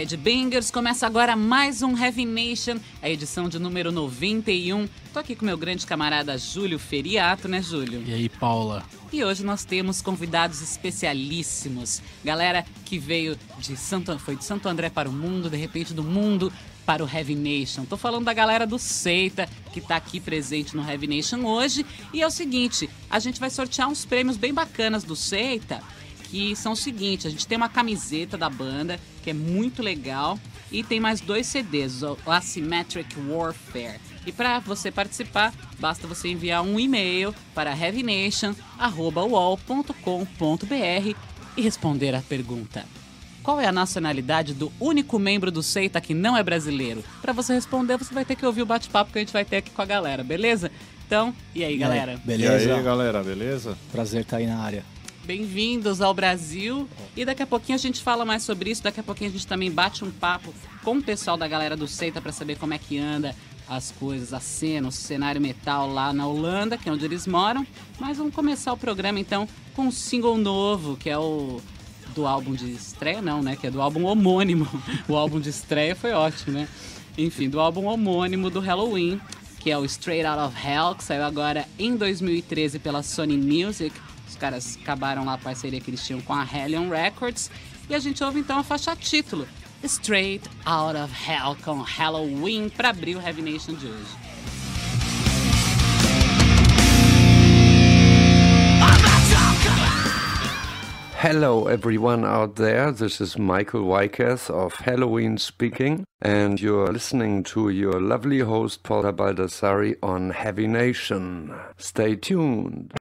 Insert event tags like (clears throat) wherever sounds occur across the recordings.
Fala Headbangers, começa agora mais um Heavy Nation, a edição de número 91. Tô aqui com meu grande camarada Júlio Feriato, né Júlio? E aí, Paula? E hoje nós temos convidados especialíssimos. Galera que veio de Santo, foi de Santo André para o mundo, de repente do mundo para o Heavy Nation. Tô falando da galera do Seita, que tá aqui presente no Heavy Nation hoje. E é o seguinte, a gente vai sortear uns prêmios bem bacanas do Seita que são o seguinte: a gente tem uma camiseta da banda, que é muito legal, e tem mais dois CDs, o Asymmetric Warfare. E para você participar, basta você enviar um e-mail para heavynation.wall.com.br e responder a pergunta. Qual é a nacionalidade do único membro do Seita que não é brasileiro? Para você responder, você vai ter que ouvir o bate-papo que a gente vai ter aqui com a galera, beleza? Então, e aí, galera? E aí, beleza? E aí, galera, beleza? Prazer estar aí na área. Bem-vindos ao Brasil. E daqui a pouquinho a gente fala mais sobre isso. Daqui a pouquinho a gente também bate um papo com o pessoal da galera do Seita para saber como é que anda as coisas, a cena, o cenário metal lá na Holanda, que é onde eles moram. Mas vamos começar o programa então com um single novo, que é o do álbum de estreia, não, né? Que é do álbum homônimo. (laughs) o álbum de estreia foi ótimo, né? Enfim, do álbum homônimo do Halloween, que é o Straight Out of Hell, que saiu agora em 2013 pela Sony Music caras acabaram lá a parceria que eles tinham com a Hellion Records. E a gente ouve então a faixa título, Straight Out of Hell, com Halloween, para abrir o Heavy Nation de hoje. Hello, everyone out there. This is Michael Wyketh of Halloween speaking, and you're listening to your lovely host, Paula Baldassari, on Heavy Nation. Stay tuned.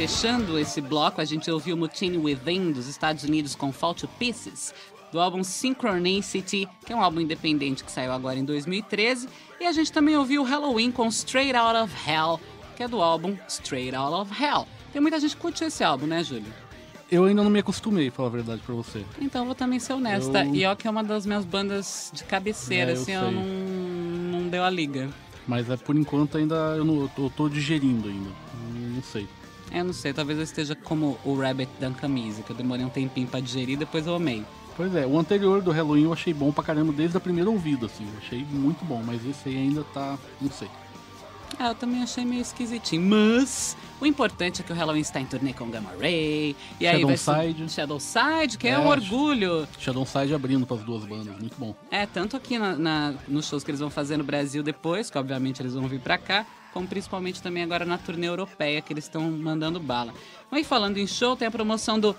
Fechando esse bloco, a gente ouviu Mutiny Within dos Estados Unidos com Fall to Pieces, do álbum Synchronicity, que é um álbum independente que saiu agora em 2013, e a gente também ouviu Halloween com Straight Out of Hell, que é do álbum Straight Out of Hell. Tem muita gente que curte esse álbum, né, Júlio? Eu ainda não me acostumei, falar a verdade pra você. Então vou também ser honesta. Eu... E ó que é uma das minhas bandas de cabeceira, é, eu assim, eu não, não deu a liga. Mas é, por enquanto ainda eu, não, eu, tô, eu tô digerindo ainda. Não sei. Eu não sei, talvez eu esteja como o Rabbit da camisa, que eu demorei um tempinho pra digerir depois eu amei. Pois é, o anterior do Halloween eu achei bom pra caramba desde a primeira ouvida, assim. Eu achei muito bom, mas esse aí ainda tá. não sei. É, eu também achei meio esquisitinho. Mas o importante é que o Halloween está em turnê com Gamma Ray. E aí Shadow Side. Shadow Side, que é, é um orgulho. Shadow Side abrindo para as duas bandas, muito bom. É, tanto aqui na, na, nos shows que eles vão fazer no Brasil depois, que obviamente eles vão vir para cá, como principalmente também agora na turnê europeia, que eles estão mandando bala. Mas falando em show, tem a promoção do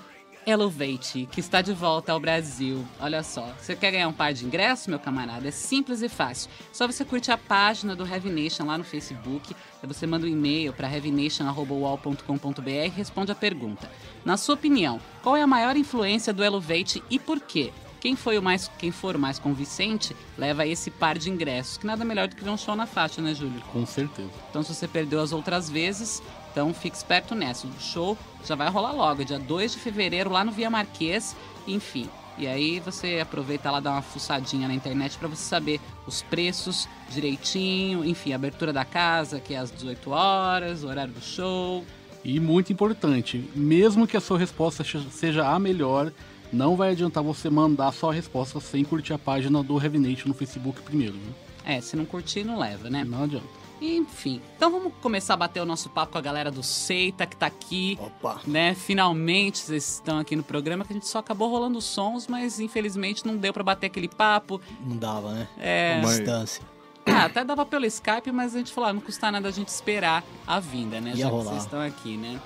Elevate, que está de volta ao Brasil. Olha só, você quer ganhar um par de ingressos, meu camarada? É simples e fácil. Só você curte a página do Heavy Nation lá no Facebook, você manda um e-mail para heavynation.wall.com.br e responde a pergunta. Na sua opinião, qual é a maior influência do Elevate e por quê? Quem, foi o mais, quem for o mais convincente leva esse par de ingressos, que nada melhor do que ver um show na faixa, né, Júlio? Com certeza. Então, se você perdeu as outras vezes, então fique esperto nessa. O show já vai rolar logo, dia 2 de fevereiro, lá no Via Marquês, enfim. E aí você aproveita lá, dá uma fuçadinha na internet para você saber os preços direitinho, enfim, a abertura da casa, que é às 18 horas, o horário do show. E muito importante, mesmo que a sua resposta seja a melhor, não vai adiantar você mandar só a resposta sem curtir a página do Nation no Facebook primeiro. Né? É, se não curtir, não leva, né? Não adianta. Enfim, então vamos começar a bater o nosso papo com a galera do Seita que tá aqui. Opa! Né? Finalmente vocês estão aqui no programa, que a gente só acabou rolando sons, mas infelizmente não deu para bater aquele papo. Não dava, né? É. Uma distância. Ah, até dava pelo Skype, mas a gente falou, ah, não custa nada a gente esperar a vinda, né? Ia já rolar. que vocês estão aqui, né?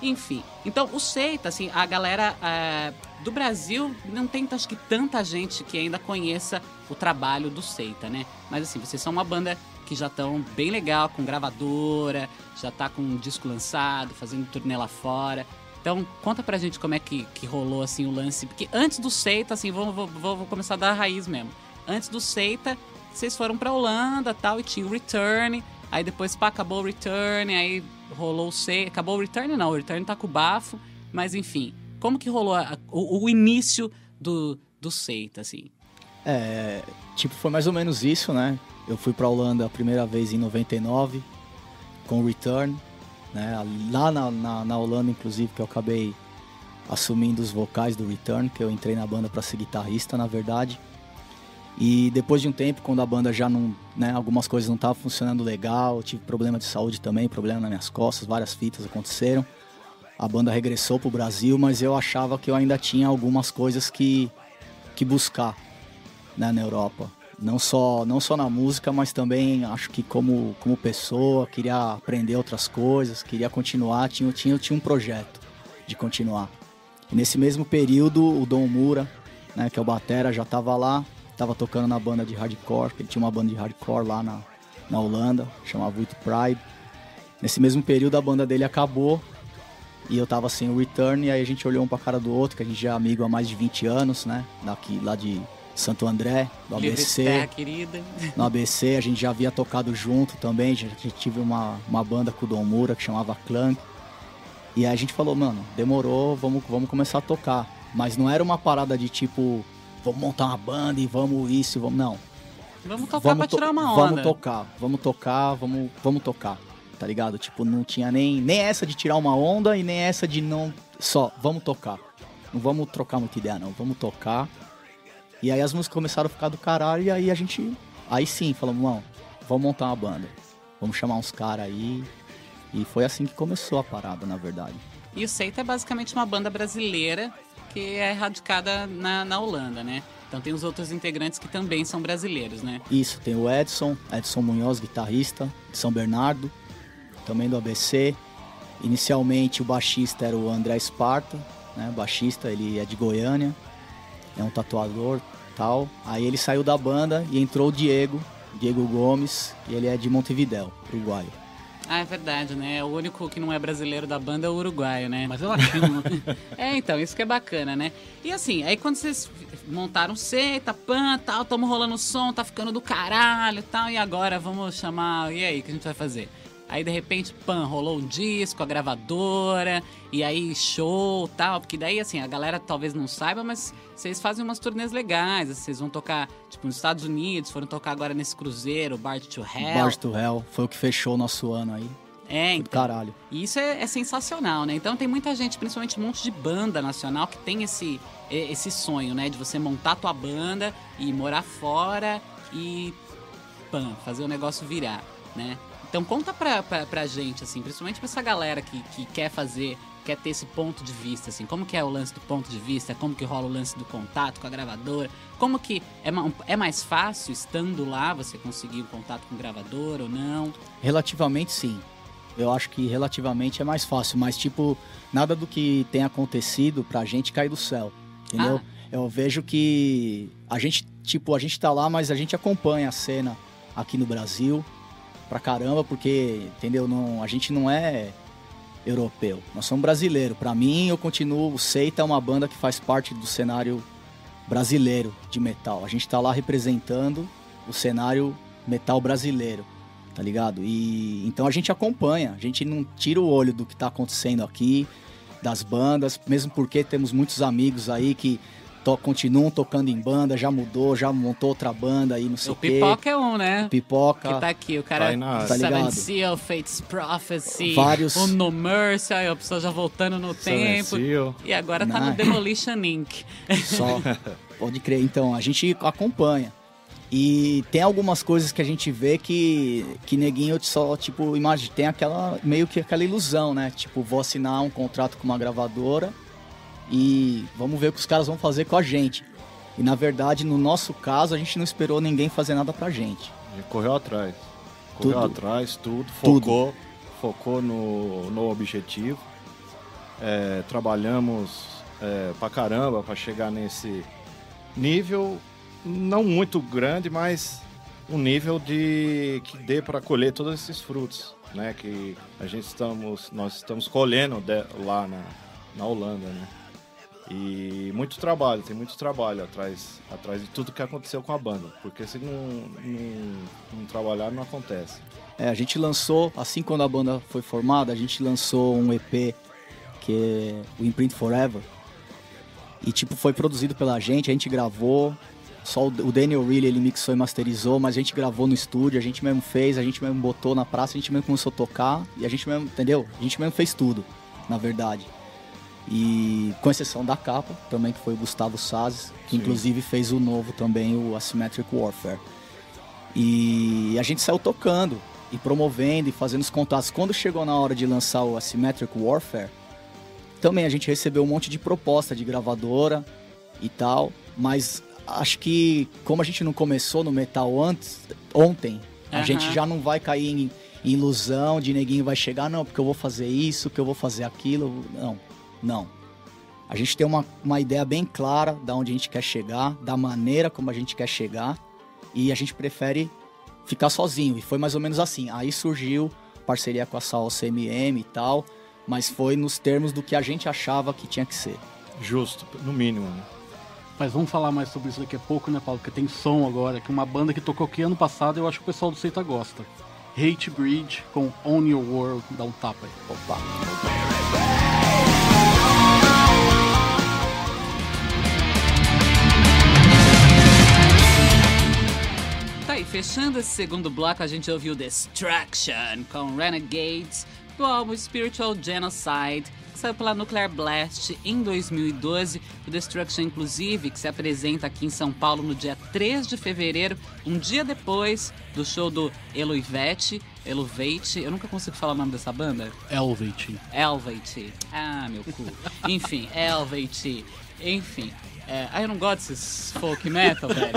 Enfim, então o Seita, assim, a galera é, do Brasil não tem acho que tanta gente que ainda conheça o trabalho do Seita, né? Mas assim, vocês são uma banda que já estão bem legal, com gravadora, já tá com um disco lançado, fazendo turnê lá fora. Então, conta pra gente como é que, que rolou assim o lance. Porque antes do Seita, assim, vou, vou, vou começar da raiz mesmo. Antes do Seita, vocês foram pra Holanda tal, e tinha o Return. Aí depois, pá, acabou o Return, aí rolou o Seita. Acabou o Return, não, o Return tá com o bafo. Mas enfim, como que rolou a, o, o, início do, do Seita, assim? É, tipo, foi mais ou menos isso, né? Eu fui pra Holanda a primeira vez em 99, com o Return. Né? Lá na, na, na, Holanda, inclusive, que eu acabei assumindo os vocais do Return, que eu entrei na banda para ser guitarrista, na verdade. E depois de um tempo, quando a banda já não, né, algumas coisas não estavam funcionando legal, tive problema de saúde também, problema nas minhas costas, várias fitas aconteceram. A banda regressou pro Brasil, mas eu achava que eu ainda tinha algumas coisas que, que buscar né, na Europa não só não só na música, mas também acho que como como pessoa queria aprender outras coisas, queria continuar, tinha tinha tinha um projeto de continuar. E nesse mesmo período o Dom Mura, né, que é o batera, já estava lá, estava tocando na banda de hardcore, ele tinha uma banda de hardcore lá na na Holanda, chamava With Pride. Nesse mesmo período a banda dele acabou e eu tava sem o Return e aí a gente olhou um pra cara do outro, que a gente já é amigo há mais de 20 anos, né, daqui lá de Santo André, do ABC. Querida. No ABC, a gente já havia tocado junto também, já tive uma, uma banda com o Dom Mura que chamava Clank. E aí a gente falou, mano, demorou, vamos, vamos começar a tocar. Mas não era uma parada de tipo, vamos montar uma banda e vamos isso, vamos. Não. Vamos tocar vamos pra tirar uma onda. Vamos tocar, vamos tocar, vamos, vamos tocar. Tá ligado? Tipo, não tinha nem, nem essa de tirar uma onda e nem essa de não. Só, vamos tocar. Não vamos trocar muita ideia, não. Vamos tocar e aí as músicas começaram a ficar do caralho e aí a gente. Aí sim, falamos, não, vamos montar uma banda. Vamos chamar uns caras aí. E foi assim que começou a parada, na verdade. E o Seita é basicamente uma banda brasileira que é radicada na, na Holanda, né? Então tem os outros integrantes que também são brasileiros, né? Isso, tem o Edson, Edson Munhoz, guitarrista de São Bernardo, também do ABC. Inicialmente o baixista era o André Esparta, né? Baixista, ele é de Goiânia é um tatuador tal. Aí ele saiu da banda e entrou o Diego, Diego Gomes, e ele é de Montevidéu, uruguaio. Ah, é verdade, né? O único que não é brasileiro da banda é o uruguaio, né? Mas é latino. (laughs) é, então, isso que é bacana, né? E assim, aí quando vocês montaram seita, pan, tal, tamo rolando som, tá ficando do caralho tal, e agora vamos chamar. E aí, o que a gente vai fazer? Aí de repente, pam, rolou um disco, a gravadora, e aí show tal. Porque daí, assim, a galera talvez não saiba, mas vocês fazem umas turnês legais. Vocês vão tocar, tipo, nos Estados Unidos, foram tocar agora nesse cruzeiro, Bart to Hell. Bart to Hell, foi o que fechou o nosso ano aí. É, então. Caralho. E isso é, é, sensacional, né? Então tem muita gente, principalmente um monte de banda nacional, que tem esse, esse sonho, né? De você montar tua banda e morar fora e pam, fazer o negócio virar, né? Então conta pra, pra, pra gente, assim, principalmente pra essa galera que, que quer fazer, quer ter esse ponto de vista, assim, como que é o lance do ponto de vista, como que rola o lance do contato com a gravadora, como que é, é mais fácil, estando lá, você conseguir o um contato com o gravador ou não? Relativamente sim. Eu acho que relativamente é mais fácil, mas tipo, nada do que tem acontecido pra gente cai do céu, entendeu? Ah. Eu vejo que a gente, tipo, a gente tá lá, mas a gente acompanha a cena aqui no Brasil, pra caramba, porque, entendeu? Não, a gente não é europeu, nós somos brasileiro. Para mim, eu continuo. O Seita é uma banda que faz parte do cenário brasileiro de metal. A gente tá lá representando o cenário metal brasileiro, tá ligado? E então a gente acompanha, a gente não tira o olho do que tá acontecendo aqui, das bandas, mesmo porque temos muitos amigos aí que to, continuam tocando em banda, já mudou, já montou outra banda aí, não sei o quê. O Pipoca é um, né? O Pipoca. Que tá aqui, o cara tá, tá Seven Seal, Fates Prophecy, Vários... o No Mercy, aí a pessoa já voltando no Seven tempo. Seal. E agora tá no Demolition Inc. Só, pode crer. Então, a gente acompanha. E tem algumas coisas que a gente vê que, que neguinho só, tipo, imagina, tem aquela, meio que aquela ilusão, né? Tipo, vou assinar um contrato com uma gravadora e vamos ver o que os caras vão fazer com a gente. E na verdade, no nosso caso, a gente não esperou ninguém fazer nada pra gente. A gente correu atrás. Correu tudo. atrás, tudo, focou, tudo. focou no, no objetivo. É, trabalhamos é, pra caramba pra chegar nesse nível, não muito grande, mas um nível de que dê para colher todos esses frutos, né? Que a gente estamos, nós estamos colhendo de, lá na, na Holanda, né? E muito trabalho, tem muito trabalho atrás, atrás de tudo que aconteceu com a banda, porque se não, não, não trabalhar não acontece. É, a gente lançou, assim quando a banda foi formada, a gente lançou um EP que é o Imprint Forever. E tipo, foi produzido pela gente, a gente gravou, só o Daniel Reilly ele mixou e masterizou, mas a gente gravou no estúdio, a gente mesmo fez, a gente mesmo botou na praça, a gente mesmo começou a tocar e a gente mesmo, entendeu? A gente mesmo fez tudo, na verdade. E com exceção da capa, também que foi o Gustavo Sazes, que Sim. inclusive fez o novo também, o Asymmetric Warfare. E a gente saiu tocando e promovendo e fazendo os contatos. Quando chegou na hora de lançar o Asymmetric Warfare, também a gente recebeu um monte de proposta de gravadora e tal, mas acho que como a gente não começou no metal antes, ontem, a gente já não vai cair em, em ilusão de neguinho vai chegar, não, porque eu vou fazer isso, que eu vou fazer aquilo. Não, não. A gente tem uma, uma ideia bem clara da onde a gente quer chegar, da maneira como a gente quer chegar, e a gente prefere ficar sozinho. E foi mais ou menos assim. Aí surgiu parceria com a Sal CMM e tal, mas foi nos termos do que a gente achava que tinha que ser. Justo, no mínimo, né? Mas vamos falar mais sobre isso daqui a pouco, né, Paulo? Porque tem som agora, que uma banda que tocou aqui ano passado, eu acho que o pessoal do Seita gosta. Hate Breed com On Your World, dá um tapa aí. Opa. Fechando esse segundo bloco, a gente ouviu Destruction com Renegades do álbum Spiritual Genocide saiu pela Nuclear Blast em 2012. O Destruction, inclusive, que se apresenta aqui em São Paulo no dia 3 de fevereiro, um dia depois do show do Eloivete. Elevate, eu nunca consigo falar o nome dessa banda. Elevate. Elevate. Ah, meu cu. (laughs) Enfim, Elevate. Enfim, é, aí eu não gosto desses folk metal, velho.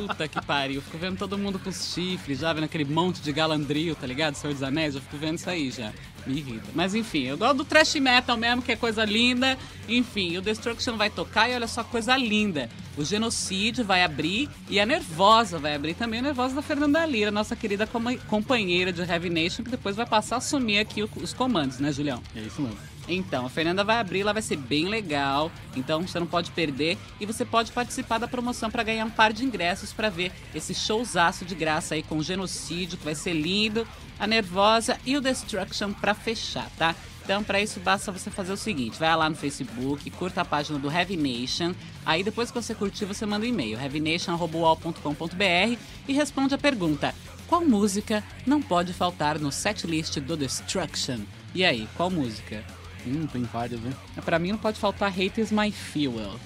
Puta que pariu. Fico vendo todo mundo com os chifres, já vendo aquele monte de galandrio, tá ligado? Senhor dos Anéis, eu fico vendo isso aí já. Me irrita. Mas enfim, eu gosto do thrash metal mesmo, que é coisa linda. Enfim, o Destruction vai tocar e olha só coisa linda. O Genocídio vai abrir e a Nervosa vai abrir também. A Nervosa da Fernanda Lira, nossa querida companheira de Heavy Nation, que depois vai passar a assumir aqui os comandos, né, Julião? É isso mesmo. Então, a Fernanda vai abrir, lá vai ser bem legal. Então, você não pode perder e você pode participar da promoção para ganhar um par de ingressos para ver esse showzaço de graça aí com Genocídio, que vai ser lindo, a Nervosa e o Destruction para fechar, tá? Então, para isso, basta você fazer o seguinte: vai lá no Facebook, curta a página do Heavy Nation. Aí, depois que você curtir, você manda um e-mail, heavynation.com.br e responde a pergunta: qual música não pode faltar no setlist do Destruction? E aí, qual música? Hum, tem várias, né? Pra mim não pode faltar Hate is My Fuel.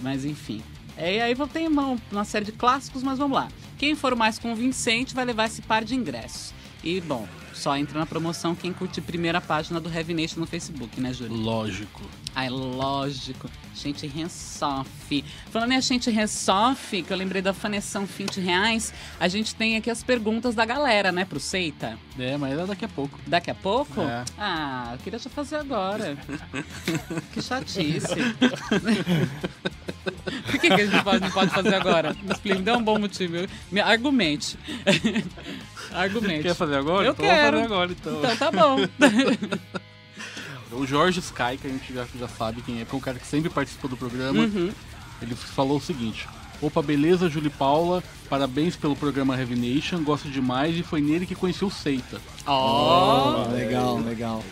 Mas enfim. É, e aí tem uma, uma série de clássicos, mas vamos lá. Quem for mais convincente vai levar esse par de ingressos. E, bom, só entra na promoção quem curte a primeira página do Heavy Nation no Facebook, né, Júlio? Lógico. Ai, lógico. Gente Rensoff. Falando em gente Rensoff, que eu lembrei da faneção 20 reais, a gente tem aqui as perguntas da galera, né, pro Seita. É, mas é daqui a pouco. Daqui a pouco? É. Ah, eu queria já fazer agora. (laughs) que chatice. (laughs) Por que, que a gente pode, não pode fazer agora? Me explique, dê um bom motivo. Me argumente. (laughs) argumente. Quer fazer agora? Eu então quero. Fazer agora, então. Então tá bom. O Jorge Sky, que a gente já, já sabe quem é, que é um cara que sempre participa do programa, Uhum. ele falou o seguinte: Opa, beleza, Júlia e Paula, parabéns pelo programa Heavy Nation, gosto demais e foi nele que conheci o Seita. Ó. Ah, legal, legal.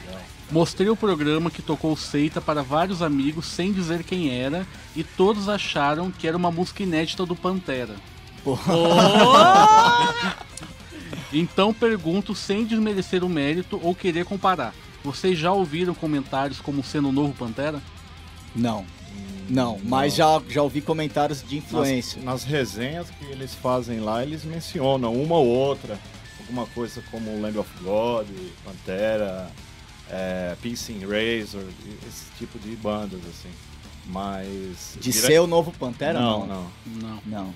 Mostrei o programa que tocou o Seita para vários amigos sem dizer quem era e todos acharam que era uma música inédita do Pantera. (laughs) Então pergunto sem desmerecer o mérito ou querer comparar. Vocês já ouviram comentários como sendo o novo Pantera? Não. Não, mas já, já ouvi comentários de influência. Nas, nas resenhas que eles fazem lá, eles mencionam uma ou outra. Alguma coisa como Land of God, Pantera, é, Piercing Razor, esse tipo de bandas, assim. Mas. De dire- ser o novo Pantera? Não, Não. não. Não. Não.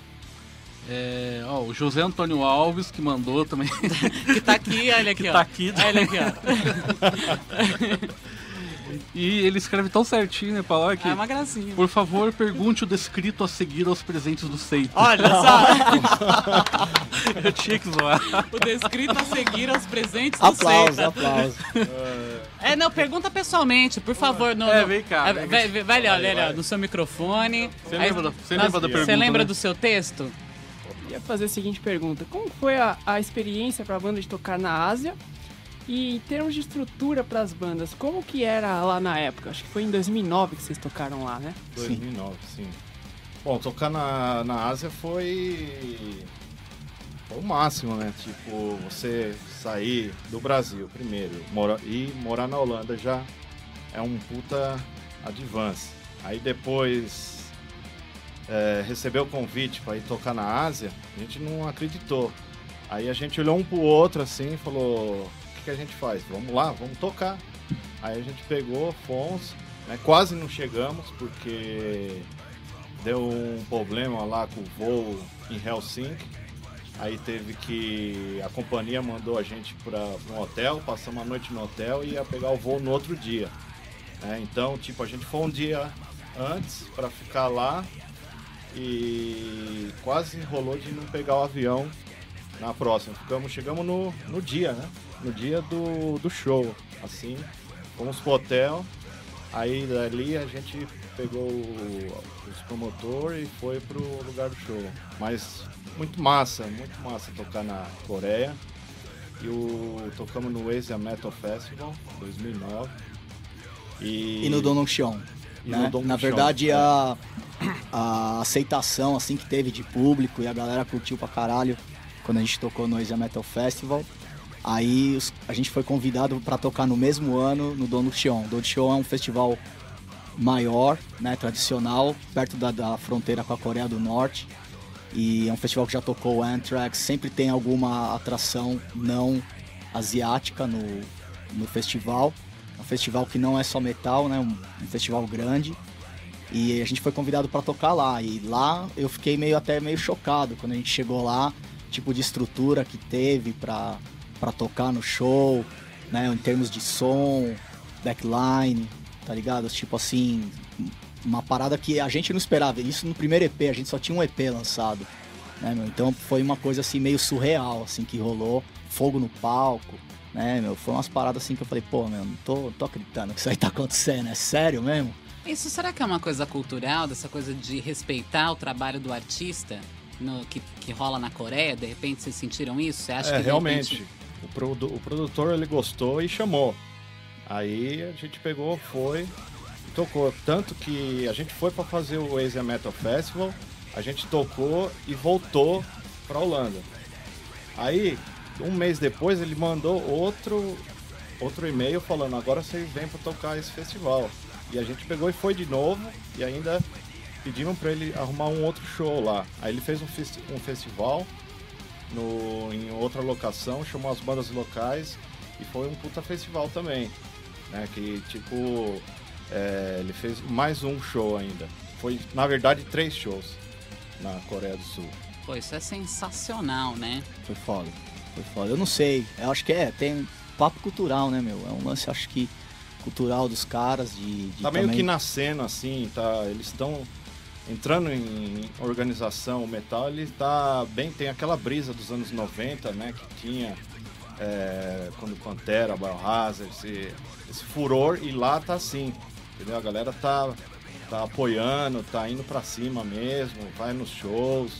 É, ó, o José Antônio Alves que mandou também. (laughs) Que tá aqui, olha aqui, Que ó. tá aqui. Olha aqui, ó. (laughs) E ele escreve tão certinho, né, Paulo? Que, É uma gracinha. Por favor, pergunte o descrito a seguir aos presentes do Seita. Olha (laughs) só, Eu tinha que zoar. o descrito a seguir aos presentes do Aplausos, Seita. aplausos. É, não, pergunta pessoalmente, por favor. No, É, vem cá, É, vem vai, vai, vai ali, olha, Vai, olha, vai. no seu microfone. Você lembra da- você lembra da Você pergunta, lembra né? do seu texto? Ia fazer a seguinte pergunta: Como foi a, a experiência para a banda de tocar na Ásia? E em termos de estrutura para as bandas, como que era lá na época? Acho que foi em 2009 que vocês tocaram lá, né? 2009, sim. Bom, tocar na, na Ásia foi. Foi o máximo, né? Tipo, você sair do Brasil primeiro mora, e morar na Holanda já é um puta advance. Aí depois é, receber o convite para ir tocar na Ásia, a gente não acreditou. Aí a gente olhou um pro outro assim e falou: o que, que a gente faz? Vamos lá, vamos tocar. Aí a gente pegou, fomos, né? quase não chegamos porque deu um problema lá com o voo em Helsinki. Aí teve que. A companhia mandou a gente para um hotel, passamos a noite no hotel e ia pegar o voo no outro dia. né? Então, tipo, a gente foi um dia antes para ficar lá e quase rolou de não pegar o avião na próxima. Ficamos, chegamos no, no dia, né? No dia do, do show. Assim, fomos pro hotel, aí dali a gente pegou o- os promotores e foi pro lugar do show. Mas muito massa, muito massa tocar na Coreia. E o, tocamos no Asia Metal Festival 2009. E, E no Donongcheon. E né? Na verdade, é. a, a aceitação assim que teve de público e a galera curtiu pra caralho quando a gente tocou no Asia Metal Festival. Aí a gente foi convidado para tocar no mesmo ano no Donongcheon. Donongcheon é um festival maior, né, tradicional, perto da, da fronteira com a Coreia do Norte. E é um festival que já tocou o Anthrax, sempre tem alguma atração não asiática no, no festival. É um festival que não é só metal, né? Um, um festival grande. E a gente foi convidado para tocar lá. E lá eu fiquei meio até meio chocado quando a gente chegou lá, tipo de estrutura que teve para para tocar no show, né? Em termos de som, backline, tá ligado? Tipo assim, uma parada que a gente não esperava. Isso no primeiro EP, a gente só tinha um EP lançado, né, meu? Então foi uma coisa assim meio surreal, assim, que rolou. Fogo no palco, né, meu? Foi umas paradas assim que eu falei, pô, meu, não tô, não tô acreditando que isso aí tá acontecendo, é sério mesmo? Isso será que é uma coisa cultural, dessa coisa de respeitar o trabalho do artista no- que, que rola na Coreia? De repente vocês sentiram isso? Você acha É, que realmente. repente- O, produ- o produtor ele gostou e chamou. Aí a gente pegou, foi tocou. Tanto que a gente foi para fazer o Asia Metal Festival, a gente tocou e voltou para Holanda. Aí, um mês depois, ele mandou outro, outro e-mail falando: agora vocês vêm para tocar esse festival. E a gente pegou e foi de novo e ainda pedimos para ele arrumar um outro show lá. Aí ele fez um, festi- um festival no, em outra locação, chamou as bandas locais e foi um puta festival também. Né? Que tipo, é, ele fez mais um show ainda. Foi, na verdade, três shows na Coreia do Sul. Pô, isso é sensacional, né? Foi foda, foi foda. Eu não sei, eu acho que é, tem papo cultural, né, meu? É um lance, acho que cultural dos caras, de, de Tá meio também- que nascendo assim, tá? Eles estão entrando em organização, o metal ele tá bem, tem aquela brisa dos anos 90, né, que tinha é, quando Pantera, Biohazard, esse, esse furor e lá tá assim, entendeu? A galera tá tá apoiando, tá indo pra cima mesmo, vai nos shows.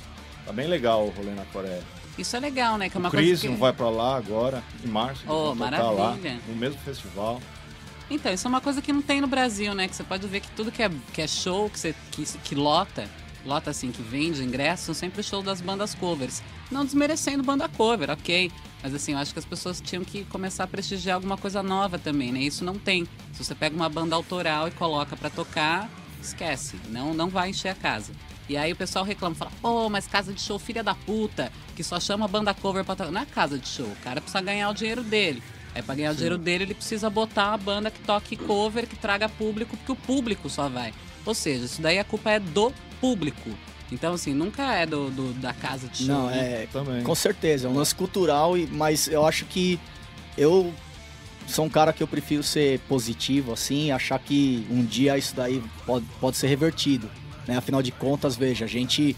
Tá bem legal o rolê na Coreia. Isso é legal, né? Que é uma o Crisium coisa que... vai pra lá agora, em março, Oh, tocar lá, maravilha. no mesmo festival. Então, isso é uma coisa que não tem no Brasil, né? Que você pode ver que tudo que é, que é show, que, você, que, que lota, lota assim, que vende ingressos, são sempre shows das bandas covers. Não desmerecendo banda cover, ok. Mas assim, eu acho que as pessoas tinham que começar a prestigiar alguma coisa nova também, né? Isso não tem. Se você pega uma banda autoral e coloca pra tocar, esquece. Não, não vai encher a casa. E aí o pessoal reclama, fala, pô, mas casa de show filha da puta, que só chama banda cover pra tocar. Não é casa de show, o cara precisa ganhar o dinheiro dele. É pra ganhar o dinheiro dele, ele precisa botar uma banda que toque cover, que traga público, porque o público só vai. Ou seja, isso daí a culpa é do público. Então, assim, nunca é do, do- da casa de show. Não, né? é, Também. Com certeza, é um lance cultural, e- mas eu acho que eu sou um cara que eu prefiro ser positivo, assim, achar que um dia isso daí pode, pode ser revertido. Né? Afinal de contas, veja, a gente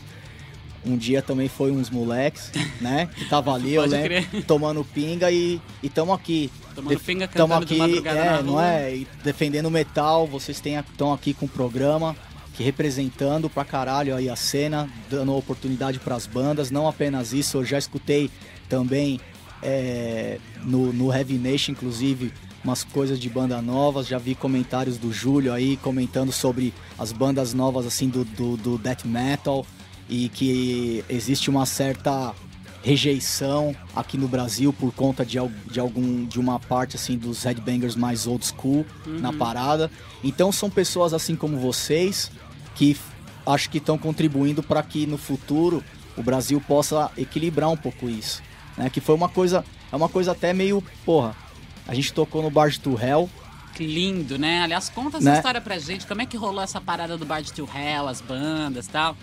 um dia também foi uns moleques, né? Que tava (laughs) ali, eu lembro, crer. tomando pinga e estamos aqui. Tomando pinga, cantando de madrugada é, não rua. é? E defendendo metal, vocês estão aqui com o programa, que representando pra caralho aí a cena, dando oportunidade pras bandas. Não apenas isso, eu já escutei também é, no, no Heavy Nation, inclusive, umas coisas de banda novas. Já vi comentários do Júlio aí comentando sobre as bandas novas assim do, do, do death metal e que existe uma certa rejeição aqui no Brasil por conta de, de algum de uma parte assim dos headbangers mais old school na parada. Então são pessoas assim como vocês que acho que estão contribuindo para que no futuro o Brasil possa equilibrar um pouco isso, né? Que foi uma coisa é uma coisa até meio porra. A gente tocou no Bar to Hell, Que lindo, né? Aliás, conta essa Né? história pra gente. Como é que rolou essa parada do Bard to Hell, as bandas e tal?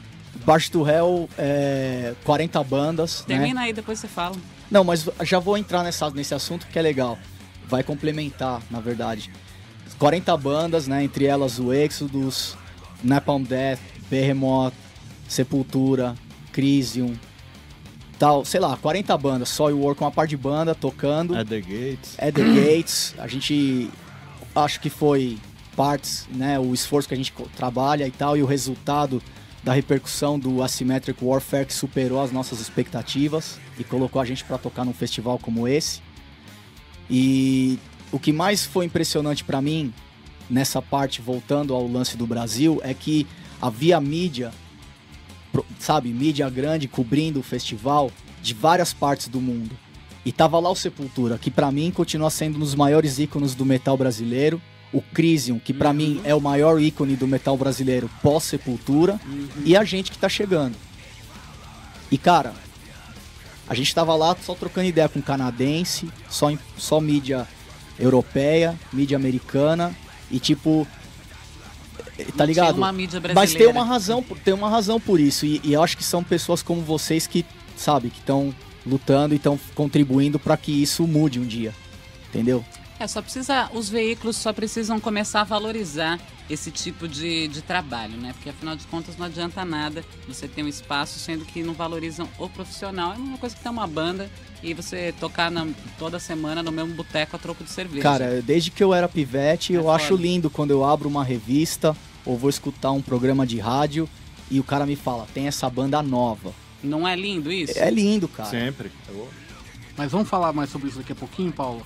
Bar to Hell é 40 bandas, né? Termina aí, depois você fala. Não, mas já vou entrar nessa, nesse assunto que é legal. Vai complementar, na verdade. 40 bandas, né? Entre elas o Exodus, Napalm Death, Behemoth, Sepultura, Crisium, tal, sei lá, 40 bandas. Soil War com uma par de banda tocando. At the Gates. At the Gates, a gente acho que foi partes, né, o esforço que a gente trabalha e tal, e o resultado da repercussão do Asymmetric Warfare que superou as nossas expectativas e colocou a gente para tocar num festival como esse. E o que mais foi impressionante para mim nessa parte, voltando ao lance do Brasil, é que havia mídia, sabe, mídia grande cobrindo o festival de várias partes do mundo. E tava lá o Sepultura, que pra mim continua sendo um dos maiores ícones do metal brasileiro. O Crisium, que pra mim é o maior ícone do metal brasileiro pós-Sepultura. E a gente que tá chegando. E cara, a gente tava lá só trocando ideia com canadense, só, em- só mídia europeia, mídia americana. E tipo. Tá ligado? Mas tem uma razão, por- tem uma razão por isso. E, e eu acho que são pessoas como vocês que, sabe, que estão lutando e estão contribuindo para que isso mude um dia. Entendeu? É, só precisa. Os veículos só precisam começar a valorizar esse tipo de, de trabalho, né? Porque afinal de contas não adianta nada você ter um espaço sendo que não valorizam o profissional. É uma coisa que tem uma banda e você tocar na- toda semana no mesmo boteco a troco de cerveja. Cara, desde que eu era pivete, É eu foda. acho lindo quando eu abro uma revista ou vou escutar um programa de rádio e o cara me fala, tem essa banda nova. Não é lindo isso? É lindo, cara. Sempre. Mas vamos falar mais sobre isso daqui a pouquinho, Paulo?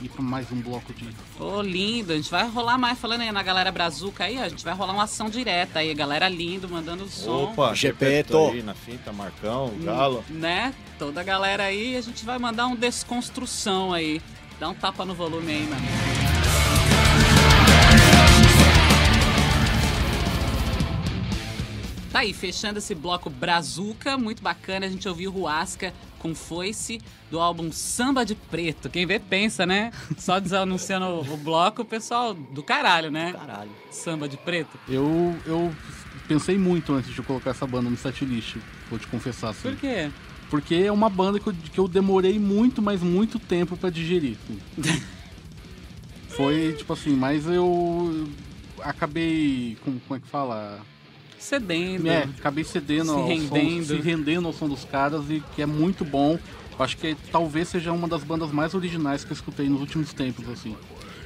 E para mais um bloco de. Ô, lindo. A gente vai rolar mais, falando aí na galera brazuca aí, ó, a gente vai rolar uma ação direta aí. Galera lindo, mandando som. Opa, Gepeto. Aí na fita, Marcão, Galo. Né? Toda a galera aí, a gente vai mandar um desconstrução aí. Dá um tapa no volume aí, mano. Tá aí, fechando esse bloco Brazuca, muito bacana. A gente ouviu Ruasca com Foice do álbum Samba de Preto. Quem vê pensa, né? Só desanunciando o bloco, o pessoal do caralho, né? Caralho. Samba de Preto. Eu, eu pensei muito antes de colocar essa banda no setlist, vou te confessar assim. Por quê? Porque é uma banda que eu, que eu demorei muito, mas muito tempo pra digerir. assim. (laughs) Foi tipo assim, mas eu acabei. Como, como é que fala? Cedendo. É, acabei cedendo Se ao rendendo. Som, se rendendo ao som dos caras e que é muito bom. Acho que talvez seja uma das bandas mais originais que eu escutei nos últimos tempos, assim.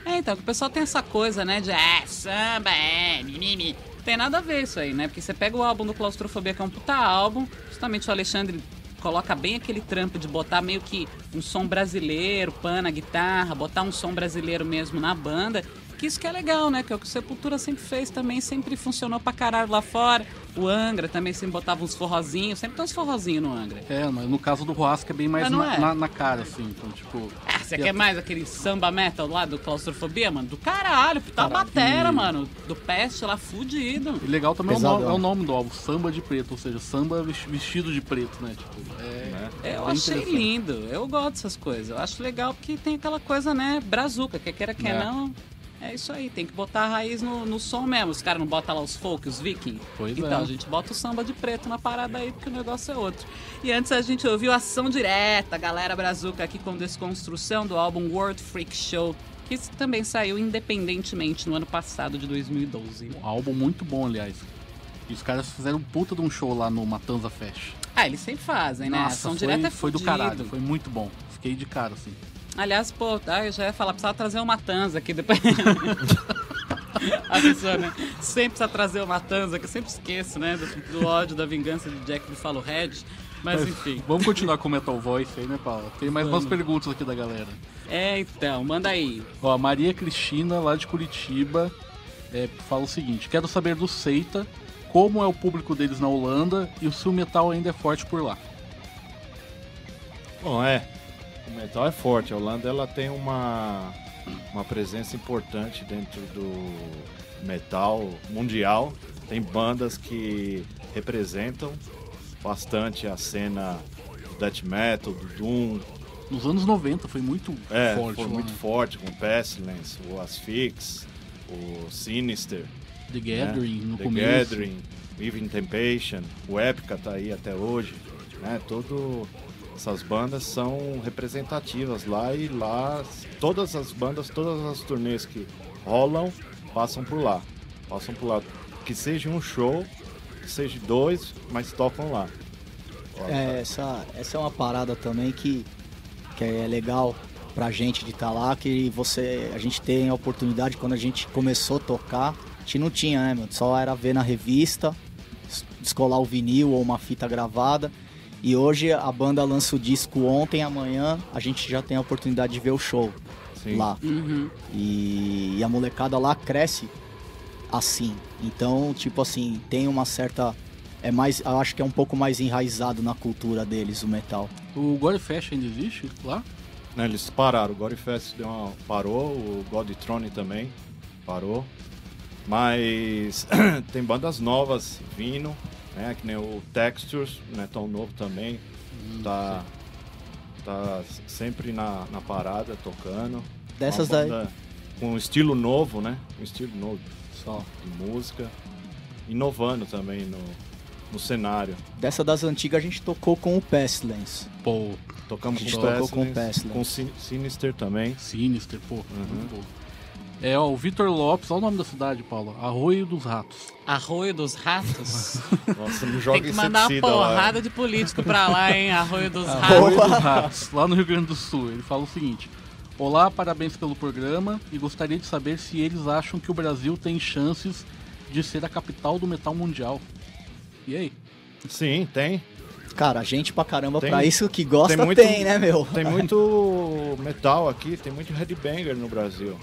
É, então, que o pessoal tem essa coisa, né, de é, samba, é, mimimi. Não tem nada a ver isso aí, né? Porque você pega o álbum do Claustrofobia, que é um puta álbum, justamente o Alexandre coloca bem aquele trampo de botar meio que um som brasileiro, pan na guitarra, botar um som brasileiro mesmo na banda. Que isso que é legal, né? Que é o que o Sepultura sempre fez também, sempre funcionou pra caralho lá fora. O Angra também sempre botava uns forrozinhos, sempre tem uns forrozinhos no Angra. É, mas no caso do Roasca é bem mais na, é. na- na cara, assim. Então, tipo. Ah, você quer a- mais aquele samba metal lá do Claustrofobia, mano? Do caralho, tá Caralho. batera, mano. Do Peste lá, fudido. E legal também é o, nome, é o nome do álbum, Samba de Preto, ou seja, samba ves- vestido de preto, né? Tipo, é, Eu bem achei lindo, eu gosto dessas coisas. Eu acho legal porque tem aquela coisa, né, brazuca, que queira que É. não, É isso aí, tem que botar a raiz no, no som mesmo. Os caras não botam lá os folk, os viking. Pois então é. a gente bota o samba de preto na parada aí, porque o negócio é outro. E antes a gente ouviu Ação Direta, galera brazuca aqui com Desconstrução do álbum World Freak Show, que também saiu independentemente no ano passado de 2012. Um álbum muito bom, aliás. E os caras fizeram um puta de um show lá no Matanza Fest. Ah, eles sempre fazem, né? Nossa, Ação foi, Direta é foi do caralho, foi muito bom. Fiquei de cara, assim. Aliás, pô, ah, eu já ia falar, precisava trazer uma Tanza aqui depois. (laughs) A pessoa, né? Sempre precisa trazer uma Tanza, que eu sempre esqueço, né? Do, do ódio, da vingança de Jack Buffalo Red. Mas enfim. Vamos continuar com o Metal Voice aí, né, Paula? Tem mais umas Vamos. perguntas aqui da galera. É, então, manda aí. Ó, a Maria Cristina, lá de Curitiba, é, fala o seguinte: Quero saber do Seita, como é o público deles na Holanda e se o metal ainda é forte por lá. Bom, é. O metal é forte. A Holanda ela tem uma, uma presença importante dentro do metal mundial. Tem bandas que representam bastante a cena do death metal, do doom. Nos anos 90 foi muito É, forte. foi lá, muito né? forte com o Pestilence, o Asphyx, o Sinister. The né? Gathering no The começo. Gathering, Even Temptation, o Epica tá aí até hoje, né? Todo essas bandas são representativas lá e lá todas as bandas, todas as turnês que rolam passam por lá, passam por lá, que seja um show, que seja dois, mas tocam lá. É, essa, essa é uma parada também que, que é legal pra gente de estar lá, que você, a gente tem a oportunidade, quando a gente começou a tocar, a gente não tinha, né, meu? Só era ver na revista, es- descolar o vinil ou uma fita gravada. E hoje a banda lança o disco ontem, amanhã a gente já tem a oportunidade de ver o show sim. lá. Uhum. E, e a molecada lá cresce assim. Então, tipo assim, tem uma certa. É mais. Eu acho que é um pouco mais enraizado na cultura deles, o metal. O Gore Fest ainda existe lá? Né, eles pararam, o Gorefest deu uma, parou, o God Throne também parou. Mas (clears throat) tem bandas novas vindo, né? Que nem o Textures, né? Tão novo também. tá, tá sempre na, na parada, tocando. Dessas daí. Com um estilo novo, né? Um estilo novo Só. de música. Inovando também no, no cenário. Dessa das antigas a gente tocou com o Pestilence. Pô, Tocamos A gente com tocou com Pestilence, Pestilence. com Sin- Sinister também. Sinister, pô. Uhum. Muito bom. É, ó, o Vitor Lopes, olha o nome da cidade, Paulo. Arroio dos Ratos. Arroio dos Ratos. (laughs) Nossa, não joga Tem que mandar uma inseticida lá. porrada de político pra lá, hein? Arroio dos Ratos. Arroio dos Ratos, lá no Rio Grande do Sul. Ele fala o seguinte: Olá, parabéns pelo programa e gostaria de saber se eles acham que o Brasil tem chances de ser a capital do metal mundial. E aí? Sim, tem. Cara, gente pra caramba Tem- pra isso que gosta tem tem, muito- né, meu? Tem muito metal aqui, tem muito headbanger no Brasil.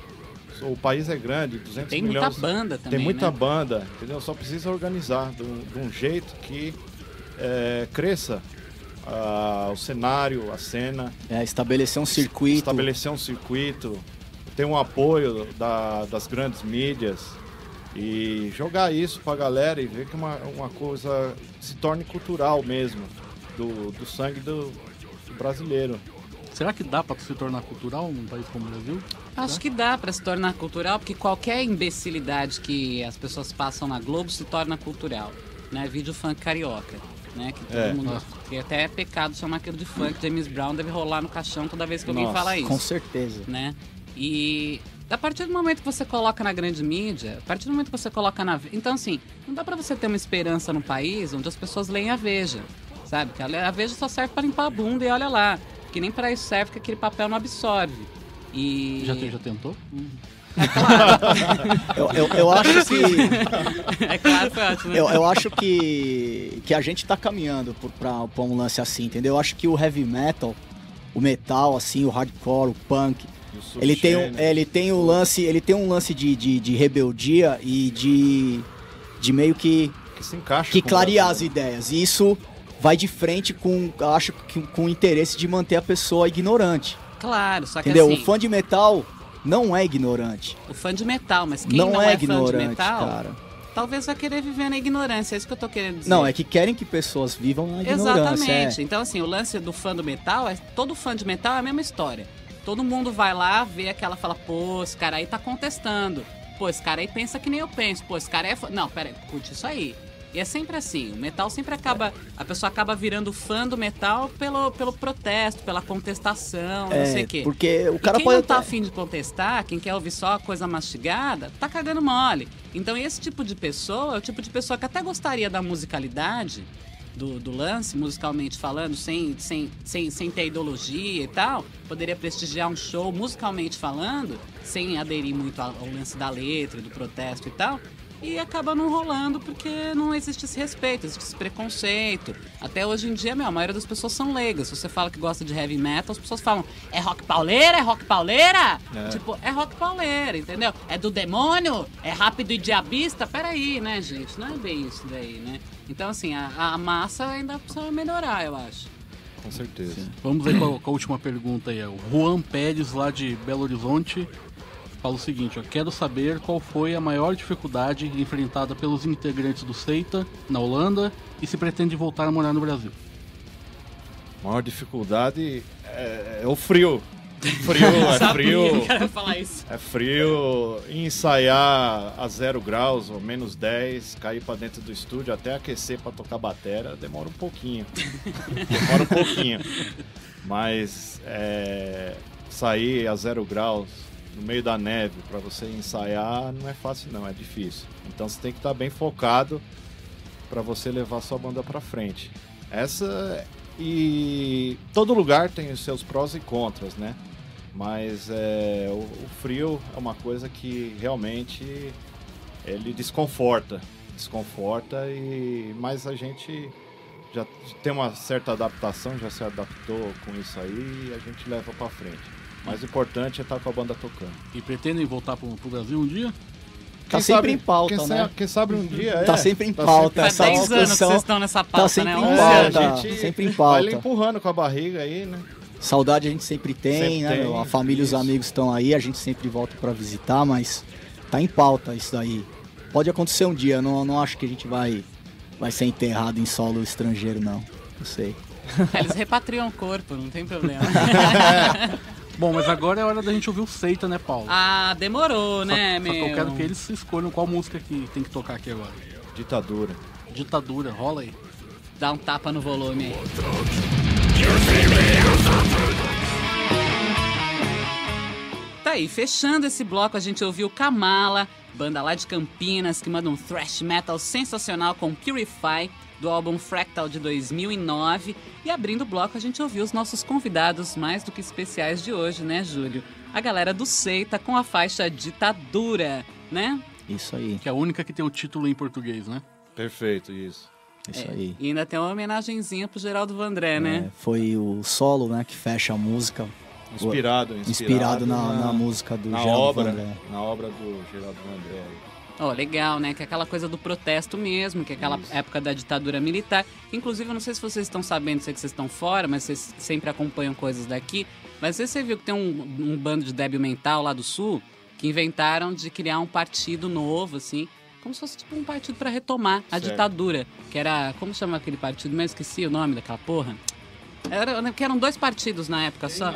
O país é grande, 200 Tem muita milhões. banda também, Tem muita né? banda, entendeu? Só precisa organizar de um, de um jeito que é, cresça ah, o cenário, a cena, É, estabelecer um circuito. estabelecer um circuito, ter um apoio da- das grandes mídias e jogar isso pra galera e ver que uma, uma coisa se torne cultural mesmo, do, do sangue do, do brasileiro. Será que dá pra se tornar cultural num país como o Brasil? Acho que dá pra se tornar cultural, porque qualquer imbecilidade que as pessoas passam na Globo se torna cultural. Né? Vídeo funk carioca. Né? Que todo É. mundo. Que até é pecado chamar aquilo de funk. James Brown deve rolar no caixão toda vez que alguém Nossa, fala isso. Com certeza. né? E a partir do momento que você coloca na grande mídia, a partir do momento que você coloca na. Então, assim, não dá pra você ter uma esperança num país onde as pessoas leem a Veja, sabe? Que a a Veja só serve pra limpar a bunda e olha lá. Que nem pra isso serve que aquele papel não absorve. E. Já, te- já tentou? Eu, eu, eu acho que. é claro, foi ótimo. né? Eu, eu acho que, que a gente tá caminhando pra um lance assim, entendeu? Eu acho que o heavy metal, o metal, assim, o hardcore, o punk, ele tem, um, ele tem um lance, ele tem um lance de, de, de rebeldia e de, de meio que, que se encaixa que clarear as Brasil. ideias. E isso vai de frente com, acho que com o interesse de manter a pessoa ignorante. Claro, só que Entendeu? assim, O fã de metal não é ignorante. o fã de metal, mas quem não, não, é, fã de ignorante, metal, cara. talvez vai querer viver na ignorância. É isso que eu tô querendo dizer. Não, é que querem que pessoas vivam na ignorância. Exatamente. é. Então, assim, o lance do fã do metal é todo fã de metal é a mesma história. todo mundo vai lá, vê aquela fala, pô, esse cara aí tá contestando. Pô, esse cara aí pensa que nem eu penso. Pô, esse cara é. Não, pera aí, curte isso aí. E é sempre assim, o metal sempre acaba. A pessoa acaba virando fã do metal pelo, pelo protesto, pela contestação, não sei É, o quê. porque o E cara quem pode não tá até- afim de contestar, quem quer ouvir só a coisa mastigada, tá cagando mole. Então esse tipo de pessoa é o tipo de pessoa que até gostaria da musicalidade do, do lance, musicalmente falando, sem, sem, sem, sem ter ideologia e tal, poderia prestigiar um show musicalmente falando, sem aderir muito ao, ao lance da letra, do protesto e tal. E acaba não rolando porque não existe esse respeito, existe esse preconceito. Até hoje em dia, meu, a maioria das pessoas são leigas. Se você fala que gosta de heavy metal, as pessoas falam: é rock pauleira? É rock pauleira? É. Tipo, é rock pauleira, entendeu? É do demônio? É rápido e diabista? Peraí, né, gente? Não é bem isso daí, né? Então, assim, a, a massa ainda precisa melhorar, eu acho. Com certeza. Vamos aí com a, com a última pergunta aí. é O Juan Pérez, lá de Belo Horizonte, fala o seguinte: ó, quero saber qual foi a maior dificuldade enfrentada pelos integrantes do Seita na Holanda e se pretende voltar a morar no Brasil. A maior dificuldade é, é o frio. Frio, (laughs) é Sabia frio. É frio ensaiar a zero graus ou menos 10, cair pra dentro do estúdio até aquecer pra tocar batera, demora um pouquinho. (laughs) demora um pouquinho. Mas é, sair a zero graus no meio da neve pra você ensaiar não é fácil não, é difícil. Então você tem que estar bem focado pra você levar sua banda pra frente. Essa e todo lugar tem os seus prós e contras, né? Mas é, o, o frio é uma coisa que realmente ele desconforta, desconforta e mas a gente já tem uma certa adaptação, já se adaptou com isso aí e a gente leva pra frente. Mas o importante é estar com a banda tocando. E pretendem voltar pro, pro Brasil um dia? Tá Quem sempre sabe- em pauta, quem né? Sabe, quem sabe um dia Tá é, sempre em tá pauta, sempre- Faz essa 10 anos que vocês estão nessa pauta, tá sempre né? em 11 É, anos. pauta. a gente sempre em Vai pauta. ali empurrando com a barriga aí, né? Saudade a gente sempre tem, Sempre né? tem? A família e os amigos estão aí, a gente sempre volta pra visitar, mas tá em pauta isso daí. Pode acontecer um dia, não, não acho que a gente vai, vai ser enterrado em solo estrangeiro, não. Não sei. (laughs) Eles repatriam o corpo, não tem problema. (laughs) (laughs) Bom, mas agora é hora da gente ouvir o Seita, né, Paulo? ah, demorou, Só- né, só, meu? que eu quero que eles escolham qual música que tem que tocar aqui agora. Ditadura. Ditadura, rola aí. Dá um tapa no volume aí. Tá aí, fechando esse bloco, a gente ouviu Kamala, banda lá de Campinas, que manda um thrash metal sensacional com Purify, do álbum Fractal de 2009. E abrindo o bloco, a gente ouviu os nossos convidados mais do que especiais de hoje, né, Júlio? A galera do Seita com a faixa Ditadura, né? Isso aí, Que é a única que tem o título em português, né? Perfeito, isso. isso É, aí. E ainda tem uma homenagenzinha pro Geraldo Vandré, né? É, foi o solo, né, que fecha a música, Inspirado, inspirado, inspirado na, na música do na Geraldo obra, Vandré. na obra do Geraldo Vandré. Oh, legal, né? Que é aquela coisa do protesto mesmo, que é aquela Isso. época da ditadura militar. Inclusive, eu não sei se vocês estão sabendo, sei que vocês estão fora, mas vocês sempre acompanham coisas daqui. Mas você, viu que tem um, um bando de débil mental lá do sul que inventaram de criar um partido novo, assim, como se fosse tipo um partido para retomar a Certo. ditadura. Que era. Como chama aquele partido? mesmo? esqueci o nome daquela porra. Era, que eram dois partidos na época só.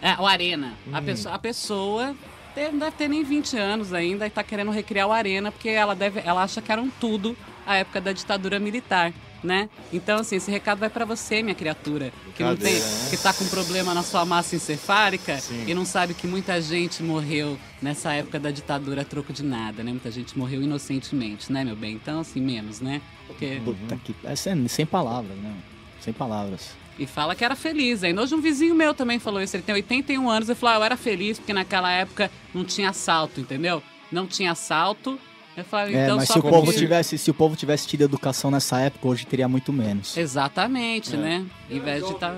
É, o Arena. A, pessoa, a pessoa te- não deve ter nem 20 anos ainda e tá querendo recriar o Arena porque ela, deve, ela acha que eram tudo a época da ditadura militar, né? Então, assim, esse recado vai pra você, minha criatura, que não tem, né? que tá com problema na sua massa encefálica Sim. e não sabe que muita gente morreu nessa época da ditadura a troco de nada, né? Muita gente morreu inocentemente, né, meu bem? Então, assim, menos, né? Porque... Puta que... É sem, sem palavras, né? Sem palavras. E fala que era feliz. Ainda hoje um vizinho meu também falou isso. Ele tem 81 anos e falou: ah, eu era feliz porque naquela época não tinha assalto, entendeu? Não tinha assalto. Eu falei, É, então mas só se o porque- povo tivesse, se o povo tivesse tido educação nessa época, hoje teria muito menos. Exatamente, né? Em vez de estar.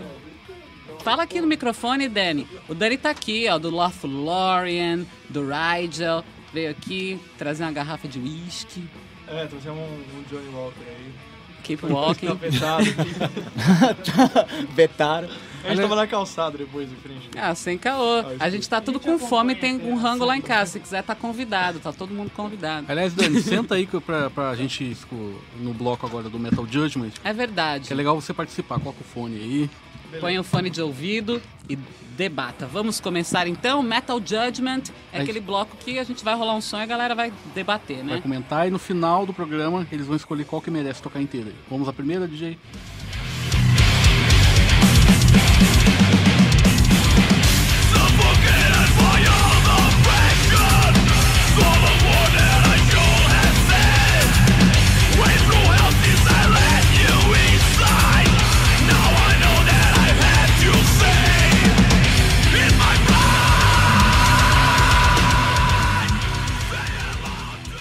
Fala aqui no microfone, Dani. O Dani tá aqui, ó, do Lothlorien, do Rigel. Veio aqui trazer uma garrafa de whisky. É, trouxemos um, um Johnny Walker aí. Keep walking. Tá aqui. (laughs) Vetaram. A gente tava na calçada depois, em frente. Ah, sem caô. A gente tá tudo com fome, tem um rango lá em casa. Se quiser, tá convidado. Tá todo mundo convidado. Aliás, Dani, (laughs) senta aí pra, pra gente no bloco agora do Metal Judgment. É verdade. Que é legal você participar. Coloca o fone aí. Põe o fone de ouvido e debata. Vamos começar então? Metal Judgment é aquele bloco que a gente vai rolar um som e a galera vai debater, Vai né? comentar e no final do programa eles vão escolher qual que merece tocar inteira. Vamos à primeira, DJ?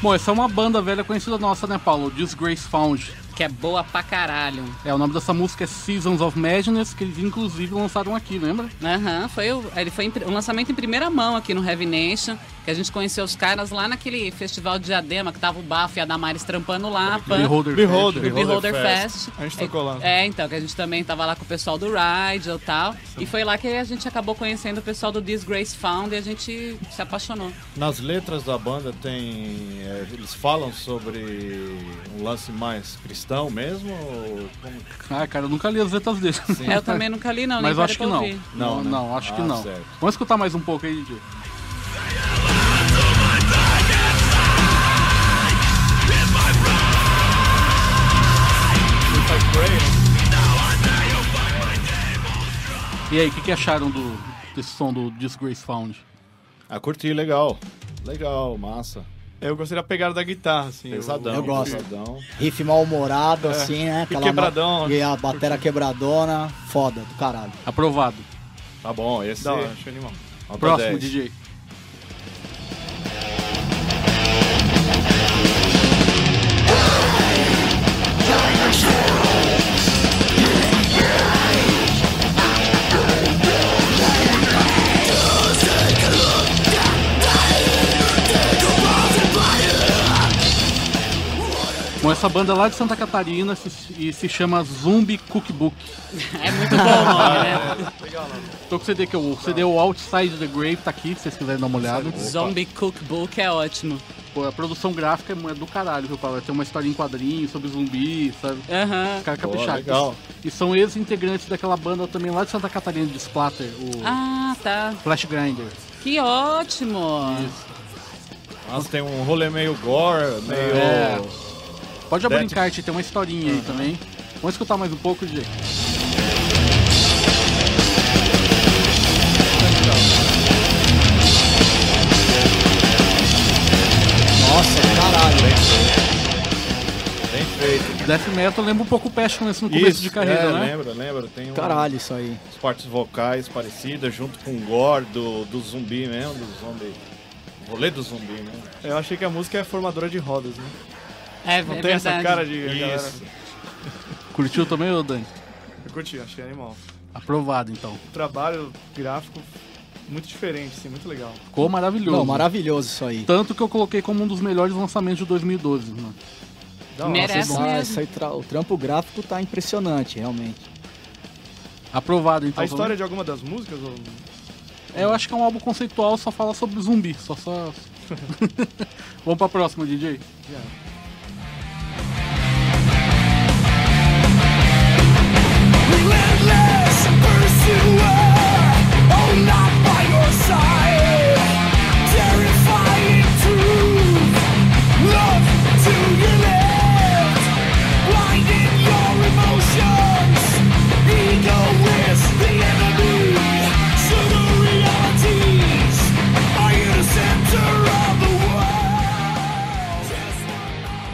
Bom, essa é uma banda velha conhecida nossa, né, Paulo? Disgrace Found. Que é boa pra caralho. É, o nome dessa música é Seasons of Madness, que eles inclusive lançaram aqui, lembra? Aham, foi o, ele foi um lançamento em primeira mão aqui no Heavy Nation, que a gente conheceu os caras lá naquele festival de Diadema, que tava o Bafo e a Damares trampando lá. Pan- Beholder. Beholder. do Beholder Beholder Fest. A gente tocou lá. É, então, que a gente também tava lá com o pessoal do Ride e tal. E foi lá que a gente acabou conhecendo o pessoal do Disgrace Found e a gente se apaixonou. Nas letras da banda tem. é, eles falam sobre um lance mais cristão mesmo? Ou como... Ah, cara, eu nunca li as letras dele. É, eu também nunca li, não, Mas acho que não. ouvir. Não, Não, né? não, acho que Ah, não. certo. Vamos escutar mais um pouco aí, DJ. E aí, o que, que acharam do, desse som do Disgrace Found? Ah, curti, legal. Legal, massa. Eu gostei da pegada da guitarra, assim. Pesadão, eu gosto. pesadão. Riff mal-humorado, assim, né? e quebradão. no- E a batera quebradona, foda, do caralho. Aprovado. Tá bom, esse. Da hora, achei animal. Próximo, 10. DJ. Bom, essa banda lá de Santa Catarina se- e se chama Zumbi Cookbook. (laughs) É muito bom o nome, né? (laughs) Tô com o CD que eu, o CD é o Outside the Grave, tá aqui, se vocês quiserem dar uma olhada. Zombie Cookbook é ótimo. Pô, a produção gráfica é do caralho, viu, Paulo? Tem uma história em quadrinhos sobre zumbi, sabe? Aham. Os caras Pô, capricharam. legal. E são ex-integrantes daquela banda também lá de Santa Catarina de Splatter, o Ah, tá. Flash Grinder. Que ótimo. Nossa, tem um rolê meio gore, meio. É. Pode abrir encarte, tem uma historinha aí também. Vamos escutar mais um pouco, DJ. Nossa, caralho. Bem feito. Death Metal lembra um pouco o Pestilence no começo de carreira, é, né? lembra, lembra. Tem um, Caralho, isso aí. as partes vocais parecidas, junto com o gore do, do zumbi mesmo, do zombie. O rolê do zumbi, né? Eu achei que a música é formadora de rodas, né? É, Não é tem essa verdade. cara de. galera. Isso. (laughs) Curtiu também, ô Dani? Eu curti, achei animal. Aprovado, então. O trabalho gráfico muito diferente, assim, muito legal. Ficou maravilhoso. Não, maravilhoso isso aí. Tanto que eu coloquei como um dos melhores lançamentos de 2012. Né? Da hora. Merece Ah, mesmo. isso aí tra- o trampo gráfico tá impressionante, realmente. Aprovado, então. A história de alguma das músicas? Ou... É, eu acho que é um álbum conceitual, só fala sobre zumbi. Só, só... (laughs) (laughs) Vamos pra próxima, DJ. Relentless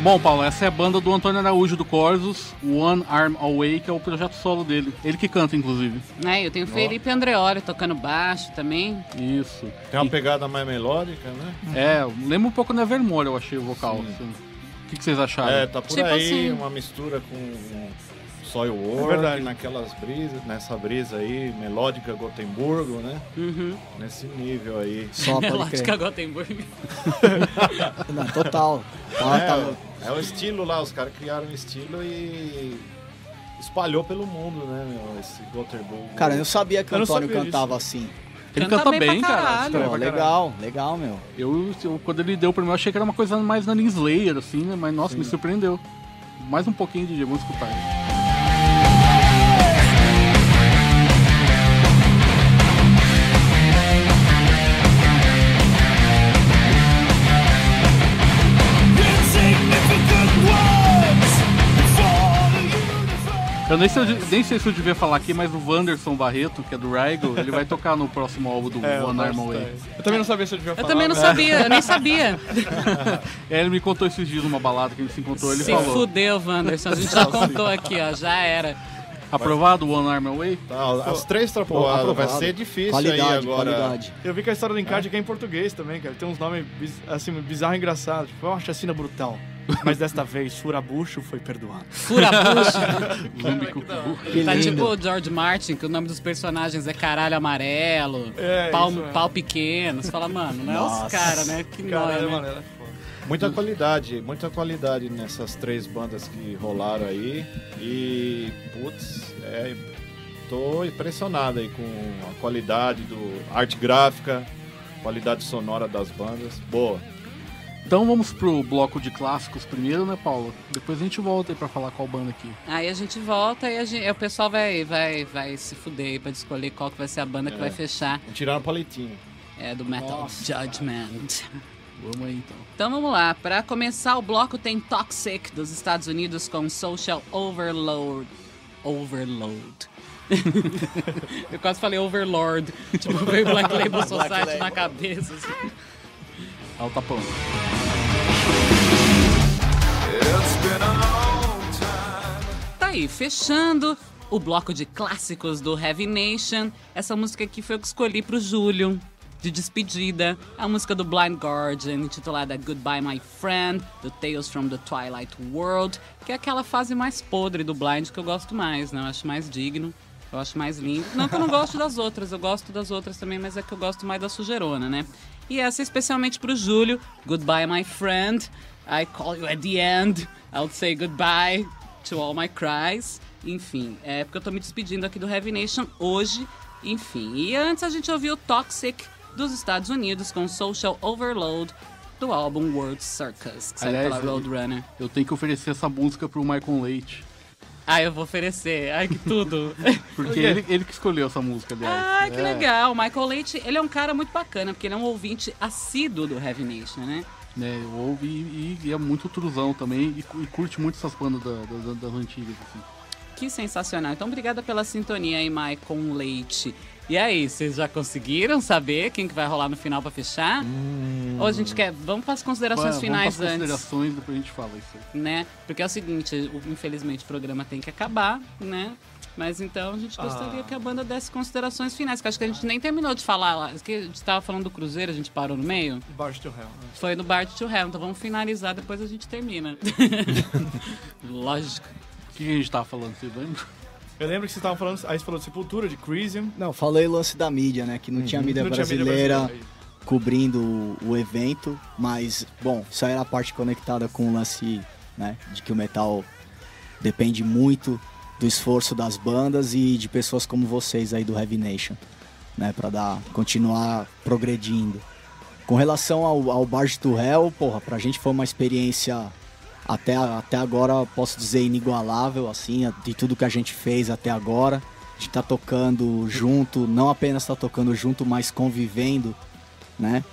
Bom, Paulo, essa é a banda do Antônio Araújo do Corsos, One Arm Away, que é o projeto solo dele. Ele que canta, inclusive. É, eu tenho o Felipe Andreoli tocando baixo também. Isso. Tem uma pegada mais melódica, né? É, lembra um pouco Nevermore, eu achei o vocal. assim. O que, que vocês acharam? É, tá por Tipo aí, assim. uma mistura com Soilwork, É verdade. naquelas brisas, nessa brisa aí, melódica Gotemburgo, né? Uhum. Nesse nível aí. Só Melódica crer. Gothenburg. (laughs) Não, total. Tá, tá- É, é o estilo lá, os caras criaram um estilo e espalhou pelo mundo, né, meu, esse Gotemburgo. Cara, eu sabia que o Eu não Antônio cantava assim. Ele Canta canta bem cara. caralho. Pô, legal, legal, meu. Eu, eu- quando ele deu pra mim, eu achei que era uma coisa mais na Slayer, assim, né? Mas, nossa, me surpreendeu. Mais um pouquinho, DJ, vamos escutar. Eu nem sei, se eu- nem sei se eu devia falar aqui, mas o Wanderson Barreto, que é do Raigo, ele vai tocar no próximo álbum do É, One eu Arm Away. daí. Eu também não sabia se eu devia Eu falar. também não né? sabia, eu nem sabia. (laughs) É, ele me contou esses dias numa balada que a gente se encontrou, ele Se falou. fudeu, Wanderson. A gente já (laughs) contou aqui, ó. Já era. Aprovado o One Arm Away? Tá, as três Pô, trapoadas, vai ser difícil qualidade, aí agora. qualidade. Eu vi que a história do encarte aqui é em português também, cara. Tem uns nomes assim, bizarro e engraçado. Tipo, é uma chacina brutal. Mas desta vez, Furabucho foi perdoado. Fura a bucha. (laughs) Zumbi Cucu. Que Tá lindo. tipo o George Martin, que o nome dos personagens é caralho amarelo, É, pau, isso mesmo. pau pequeno. Você fala, mano, não é os caras, né? Que Caralho, nóia, né? foda. Muita qualidade, muita qualidade nessas três bandas que rolaram aí. E, putz, é, tô impressionado aí com a qualidade do arte gráfica, qualidade sonora das bandas. Boa. Então vamos pro bloco de clássicos primeiro, né, Paulo? Depois a gente volta aí pra falar qual banda aqui. Aí a gente volta e a gente- o pessoal vai, vai, vai se fuder aí pra escolher qual que vai ser a banda que vai fechar. Tirar o palitinho. É do Metal Nossa, Judgment. Vamos aí então. Então vamos lá, pra começar o bloco tem Toxic dos Estados Unidos com Social Overload. Overload. (laughs) Eu quase falei Overlord. Tipo, veio Black Label Society na cabeça. assim. Olha o tapão. Tá aí, fechando o bloco de clássicos do Heavy Nation. Essa música aqui foi eu que escolhi pro Júlio, de despedida. A música do Blind Guardian, intitulada Goodbye My Friend, do Tales from the Twilight World, que é aquela fase mais podre do Blind que eu gosto mais, né? Eu acho mais digno. Eu acho mais lindo. Não que eu não gosto das outras, eu gosto das outras também, mas é que eu gosto mais da sujeirona, né? E essa especialmente pro Júlio. Goodbye, my friend. I call you at the end. I'll say goodbye to all my cries. Enfim, é porque eu tô me despedindo aqui do Heavy Nation hoje. Enfim, e antes a gente ouviu Toxic dos Estados Unidos com Social Overload do álbum World Circus, que Aliás, pela Roadrunner. Eu tenho que oferecer essa música pro Michael Leite. Ah, eu vou oferecer. Ai, que tudo. (laughs) Porque ele, ele que escolheu essa música, aliás. Ai, que É. legal. Michael Leite, ele é um cara muito bacana, porque ele é um ouvinte assíduo do Heavy Nation, né? né, eu ouvi e, e é muito truzão também e, e curte muito essas bandas da- da- das antigas, assim. Que sensacional. Então, obrigada pela sintonia aí, Michael Leite. E aí, vocês já conseguiram saber quem que vai rolar no final pra fechar? Ou a gente quer... Vamos para as considerações Vamos finais pras antes, considerações, depois a gente fala isso aí. né? Porque é o seguinte, infelizmente o programa tem que acabar, né? Mas então a gente gostaria que a banda desse considerações finais, que acho que a gente nem terminou de falar lá. Que a gente tava falando do Cruzeiro, a gente parou no meio. Barge to Hell. né? Foi no Bart to Hell, então vamos finalizar, depois a gente termina. (laughs) Lógico. O que a gente tava falando, vocês lembram? Eu lembro que vocês estavam falando, aí você falou de Sepultura, de Crisium. Não, falei o lance da mídia, né? Que não tinha mídia Não tinha mídia brasileira brasileira. cobrindo o, evento, mas, bom, isso aí era a parte conectada com o lance, né? De que o metal depende muito do esforço das bandas e de pessoas como vocês aí do Heavy Nation, né? Pra dar, continuar progredindo. Com relação ao, ao Barge to Hell, porra, pra gente foi uma experiência até, até agora, posso dizer, inigualável, assim, de tudo que a gente fez até agora. A gente tá tocando junto, não apenas tá tocando junto, mas convivendo, né?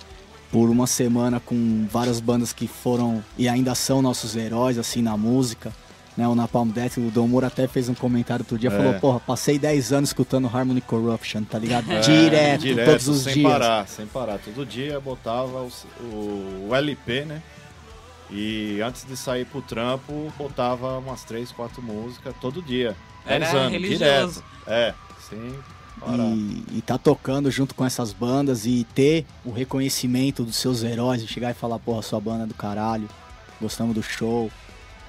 Por uma semana com várias bandas que foram e ainda são nossos heróis, assim, na música. Né, o Napalm Death, o Dom Moura até fez um comentário outro dia, É. falou, porra, passei 10 anos escutando Harmony Corruption, tá ligado? É, direto, todos os sem dias. parar, sem parar. Todo dia botava o, o LP, né? E antes de sair pro trampo, botava umas três, quatro músicas todo dia. Era anos, religioso. direto. É, parar. E, e tá tocando junto com essas bandas e ter o reconhecimento dos seus heróis e chegar e falar, porra, sua banda é do caralho, gostamos do show.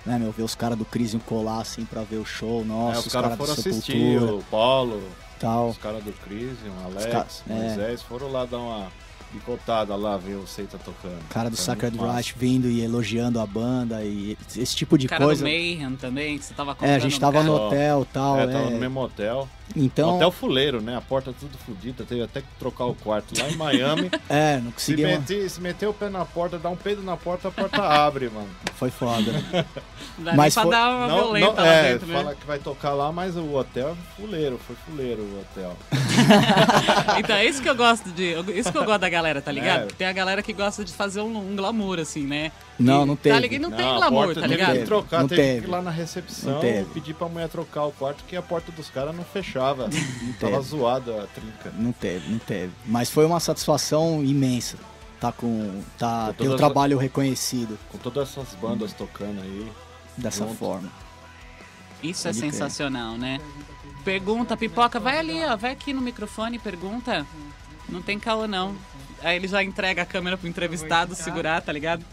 Né, meu, ver os caras do Crisium colar assim pra ver o show, É, nossa, os os caras do foram assistir, o Paulo, tal. os caras do Crisium, Alex, ca- é. Moisés, foram lá dar uma picotada lá, ver o Seita tocando. cara do Foi Sacred. Right vindo e elogiando a banda e esse tipo de cara coisa. do Mayhem também, que você tava É, a contando gente tava cara. no Ó, hotel tal. É, É, tava no mesmo hotel. Então, Hotel fuleiro, né? A porta tudo fodida, teve até que trocar o quarto lá em Miami. (laughs) é, não se, conseguia. meter, se meter o pé na porta, dá um peido na porta, a porta abre, mano. Foi foda. (laughs) Mas nem pra foi- dar uma Não, violenta não, lá é, dentro, né? fala que vai tocar lá, mas o hotel é fuleiro, foi fuleiro o hotel. (laughs) Então é isso que eu gosto de. Isso que eu gosto da galera galera, tá ligado? É. Tem a galera que gosta de fazer um, um glamour, assim, né? Não, E- não Tá teve. ligado? Não, tem a glamour, tá teve ligado? que trocar, Não teve, que teve. ir lá na recepção Não teve. pedir pra mulher trocar o quarto, que a porta dos caras não fechava. (laughs) Tava teve. zoada a trinca. Não teve, não teve. Mas foi uma satisfação imensa. Tá com. Tá, Com ter o trabalho reconhecido Com todas essas bandas tocando aí. dessa Junto. forma. Isso é Pode sensacional, né? Pergunta, pipoca, vai ali, ó, vai aqui no microfone e pergunta. Não tem caô, não. Aí ele já entrega a câmera pro entrevistado segurar, tá ligado?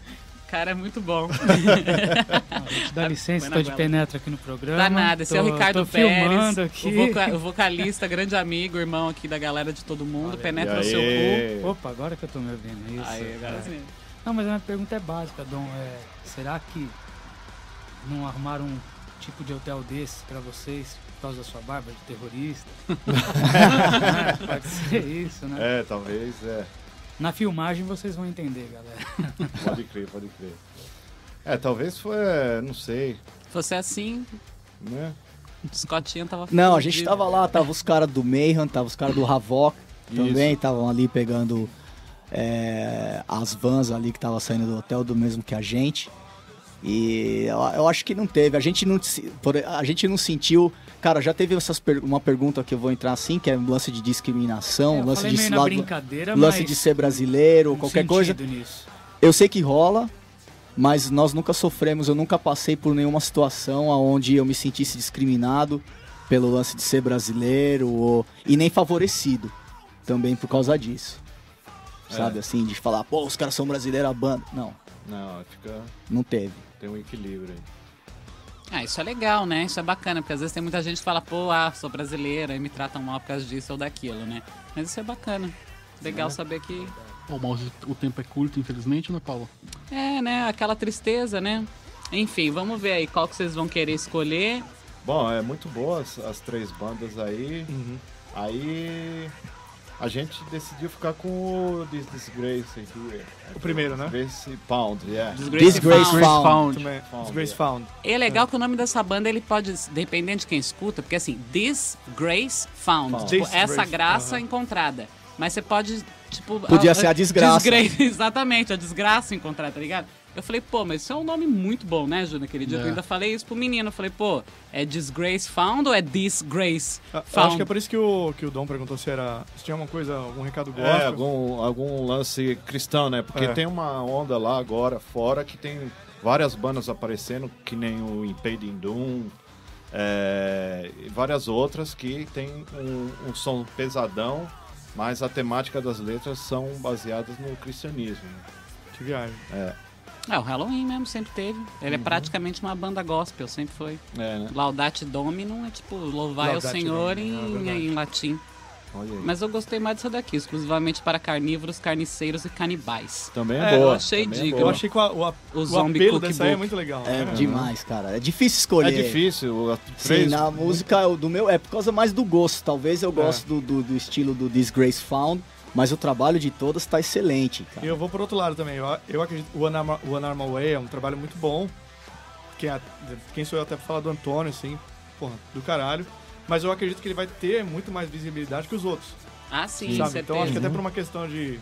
Cara, é muito bom. (laughs) Dá licença, tô de goela. penetra aqui no programa. Dá nada, esse é o Tô- Ricardo tô Pérez, filmando aqui. O, voca- o vocalista, grande amigo, irmão aqui da galera de todo mundo, penetra o seu cu. Opa, agora que eu tô me ouvindo. Isso. Aí, agora é. sim. Não, mas a minha pergunta é básica, Dom. É, será que não arrumaram um tipo de hotel desse pra vocês por causa da sua barba de terrorista? É, (laughs) (laughs) Pode ser isso, né? É, talvez, é. Na filmagem vocês vão entender, galera. (laughs) Pode crer, pode crer. É, talvez foi, não sei, Se fosse assim, né? o Scottinho tava Não, a gente tava lá, tava os caras do Mayhem, tava os caras do Havok também, estavam ali pegando é, as vans ali que tava saindo do hotel do mesmo que a gente. E eu, eu acho que não teve, a gente não, a gente não sentiu. Cara, já teve essas per- uma pergunta que eu vou entrar assim, que é um lance de discriminação, É, lance de lado- brincadeira, lance mas de ser brasileiro, qualquer coisa. Nisso. Eu sei que rola, mas nós nunca sofremos, eu nunca passei por nenhuma situação onde eu me sentisse discriminado pelo lance de ser brasileiro ou, e nem favorecido também por causa disso. Sabe assim, de falar, pô, os caras são brasileiros, a banda. Não, Não, fica. não teve. Tem um equilíbrio aí. Ah, isso é legal, né? Isso é bacana, porque às vezes tem muita gente que fala, pô, ah, sou brasileira e me tratam mal por causa disso ou daquilo, né? Mas isso é bacana. Legal saber que. Bom, mas o tempo é curto, infelizmente, né, Paulo? É, né? Aquela tristeza, né? Enfim, vamos ver aí qual que vocês vão querer escolher. Bom, é muito boa as, as três bandas aí. Uhum. Aí a gente decidiu ficar com o This Disgrace aqui. O primeiro, né? Disgrace Pound, yeah. Disgrace, Disgrace Found. Found. Found. Também. Found, Disgrace é. Found. E é legal que o nome dessa banda ele pode, dependendo de quem escuta, porque assim, This Grace Found, Found. tipo, essa graça encontrada. Mas você pode, tipo. Podia ah, ser a desgraça. Disgrace, (laughs) exatamente, a desgraça encontrada, tá ligado? Eu falei, pô, mas isso é um nome muito bom, né, Júnior? Aquele dia É. eu ainda falei isso pro menino. Eu falei, pô, é Disgrace Found ou é Disgrace Ah, eu Found? acho que é por isso que o, que o Dom perguntou se era. Se tinha uma coisa, algum recado gospel. É, algum, algum lance cristão, né? Porque É. tem uma onda lá agora fora que tem várias bandas aparecendo, que nem o Impeding Doom, é, e várias outras que tem um, um som pesadão, mas a temática das letras são baseadas no cristianismo. né? Que viagem. Ah, o Halloween mesmo sempre teve. Ele é praticamente uma banda gospel, sempre foi. É, né? Laudate Dominum é tipo louvai ao Laudate Senhor Dominum, é em, verdade. em latim. Olha aí. Mas eu gostei mais dessa daqui, exclusivamente para carnívoros, carniceiros e canibais. Também é, É, eu boa. achei também é dica. Eu boa. achei que o, o, O o Zombie apelo dessa aí é muito legal. É né? demais, cara. É difícil É escolher. difícil. a- Sim, na música o do meu é por causa mais do gosto. Talvez eu gosto do, do, do estilo do Disgrace Found, mas o trabalho de todas tá excelente, E cara. eu vou por outro lado também. Eu, eu acredito que o One Arm, Away é um trabalho muito bom. Quem, a- quem sou eu até pra falar do Antônio, assim, porra, do caralho. Mas eu acredito que ele vai ter muito mais visibilidade que os outros. Ah, sim, sabe? certeza. Então acho que até por uma questão de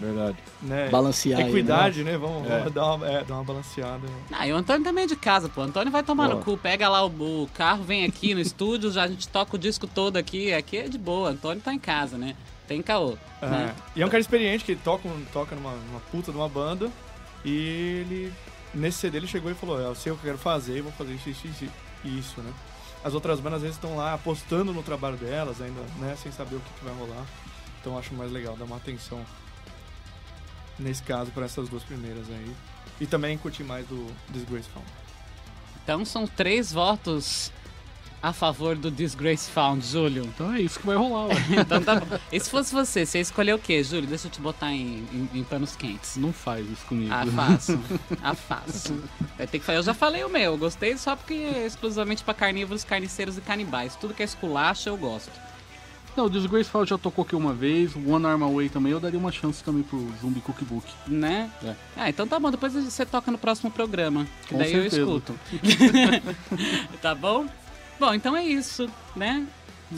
Verdade. né, Balancear aí, equidade, né? Vamos, É. vamos dar, uma, é, dar uma balanceada. Ah, e o Antônio também é de casa, pô. O Antônio vai tomar Boa. no cu. Pega lá o, o carro, vem aqui no (laughs) estúdio, já a gente toca o disco todo aqui. Aqui é de boa. O Antônio tá em casa, né? Tem caô. É. Né? E é um cara experiente que toca, toca numa, numa puta de uma banda. E ele, nesse CD, ele chegou e falou: Eu sei o que eu quero fazer, vou fazer isso, isso, isso, né? As outras bandas às vezes estão lá apostando no trabalho delas, ainda, né? Sem saber o que, que vai rolar. Então eu acho mais legal dar uma atenção nesse caso para essas duas primeiras aí. E também curtir mais do Disgrace Found. Então são três votos a favor do Disgrace Found, Júlio. Então é isso que vai rolar, ué. (laughs) Então tá bom. E se fosse você, você escolheu o quê, Júlio? Deixa eu te botar em, em- em panos quentes. Não faz isso comigo. Ah, faço. Ah, faço. Vai ter que. Eu já falei o meu. Eu gostei só porque é exclusivamente pra carnívoros, carniceiros e canibais. Tudo que é esculacha, eu gosto. Não, o Disgraceful já tocou aqui uma vez, o One Arm Away também, eu daria uma chance também pro Zumbi Cookbook. Né? É. Ah, então tá bom. Depois você toca no próximo programa. Que Com daí certeza. eu escuto. (laughs) tá bom? Bom, então é isso, né?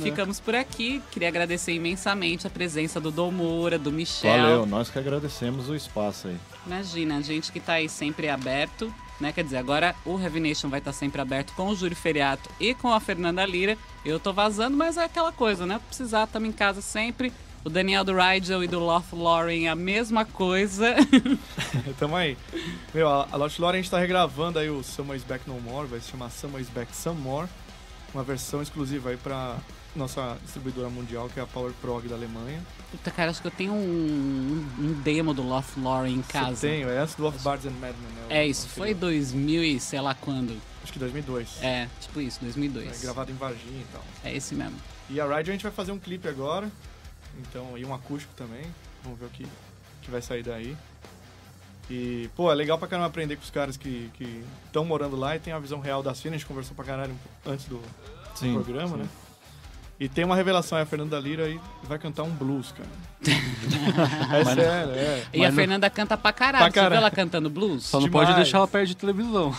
ficamos por aqui. Queria agradecer imensamente a presença do Dom Moura, do Michel. Valeu, nós que agradecemos o espaço aí. Imagina, a gente que tá aí sempre aberto, né? Quer dizer, agora o Heavy Nation vai estar sempre aberto com o Júlio Feriato e com a Fernanda Lira. Eu tô vazando, mas é aquela coisa, né? Precisar, estamos em casa sempre. O Daniel do Rigel e do Loth Lauren, a mesma coisa. (laughs) Tamo aí. Meu, a, Lost Lore a gente tá regravando aí o is Back No More, vai se chamar is Back Some More. Uma versão exclusiva aí pra nossa distribuidora mundial, que é a Power Prog da Alemanha. Puta, cara, acho que eu tenho um, um demo do Loth Lauren em casa. Você tem, é antes do Of Bards and Madmen, né? É isso, foi anterior. 2000 e sei lá quando. Acho que 2002. É, tipo isso, 2002. É, gravado em Varginha e tal. É esse mesmo. E a Ride a gente vai fazer um clipe agora. Então, e um acústico também. Vamos ver o que, que vai sair daí. E, pô, é legal pra caramba aprender com os caras que estão morando lá e tem a visão real da cena. A gente conversou pra caralho antes do, do programa, sim. né? E tem uma revelação, é a Fernanda Lira aí vai cantar um blues, cara. (laughs) é sério, é. E Mas a não- Fernanda canta pra caralho. Pra Você viu caralho. ela cantando blues? Só não pode Demais. deixar ela perto de televisão.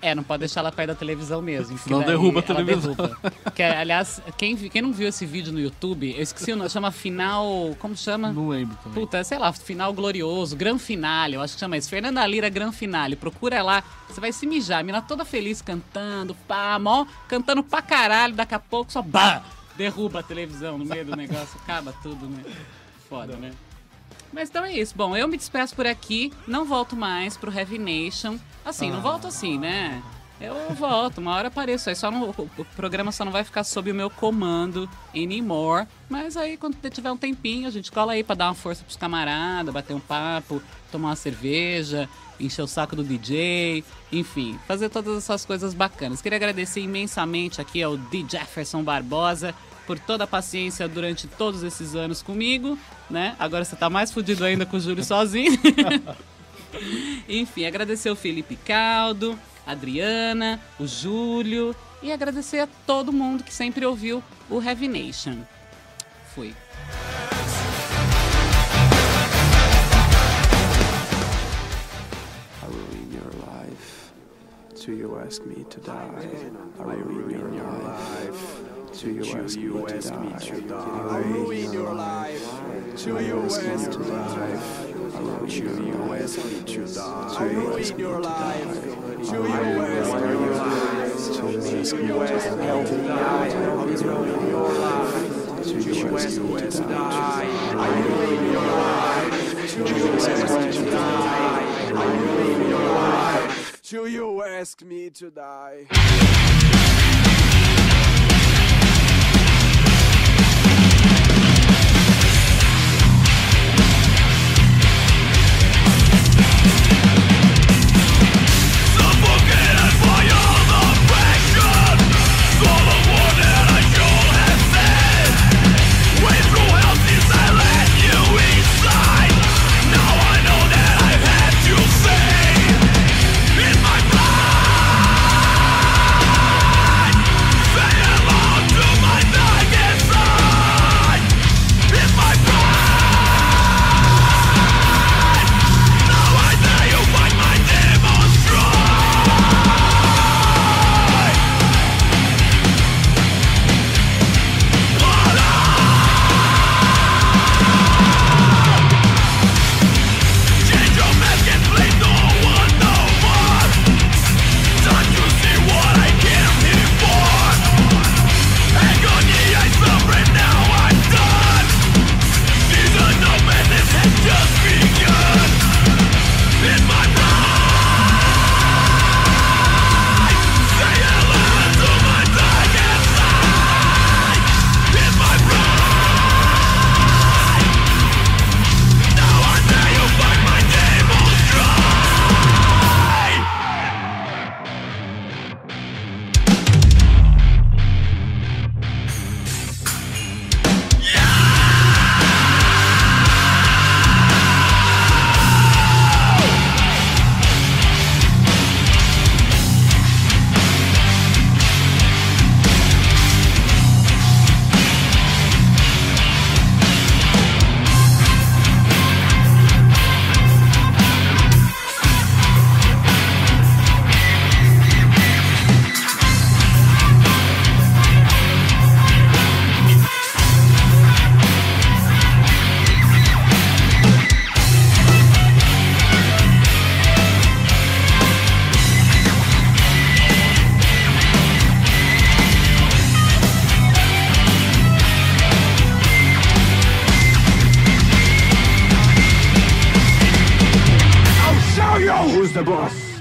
É, não pode deixar ela perto da televisão mesmo. daí derruba a televisão. derruba. Que, aliás, quem, quem não viu esse vídeo no YouTube, eu esqueci o nome, chama Final. Como chama? Não lembro também. Puta, sei lá, final glorioso, gran finale, eu acho que chama isso. Fernanda Lira, gran finale. Procura lá, você vai se mijar. A mina toda feliz cantando, pá, mó, cantando pra caralho, daqui a pouco só bah, derruba a televisão no meio do negócio, acaba tudo, né? Foda, né? Mas então é isso. Bom, eu me despeço por aqui, não volto mais pro Heavy Nation. Assim, não volto assim, né? Eu volto, uma hora apareço aí. Só não- o, programa só não vai ficar sob o meu comando anymore. Mas aí, quando tiver um tempinho, a gente cola aí pra dar uma força pros camaradas, bater um papo, tomar uma cerveja, encher o saco do DJ, enfim, fazer todas essas coisas bacanas. Queria agradecer imensamente aqui ao D. Jefferson Barbosa por toda a paciência durante todos esses anos comigo, né? Agora você tá mais fudido ainda com o Júlio sozinho. (laughs) Enfim, agradecer o Felipe Caldo, a Adriana, o Júlio e agradecer a todo mundo que sempre ouviu o Heavy Nation. Fui. Do you ask me to die? I ruin your life. Do you ask me to die? I ruin your life. Do you ask me to die? I ruin your life. Do you ask me to die? Do you ask me to die? Do you ask me to die? I ruin your life. Do you ask me to die? I ruin your life. Do you ask me to die? I ruin your life. Do you ask me to die? the boss.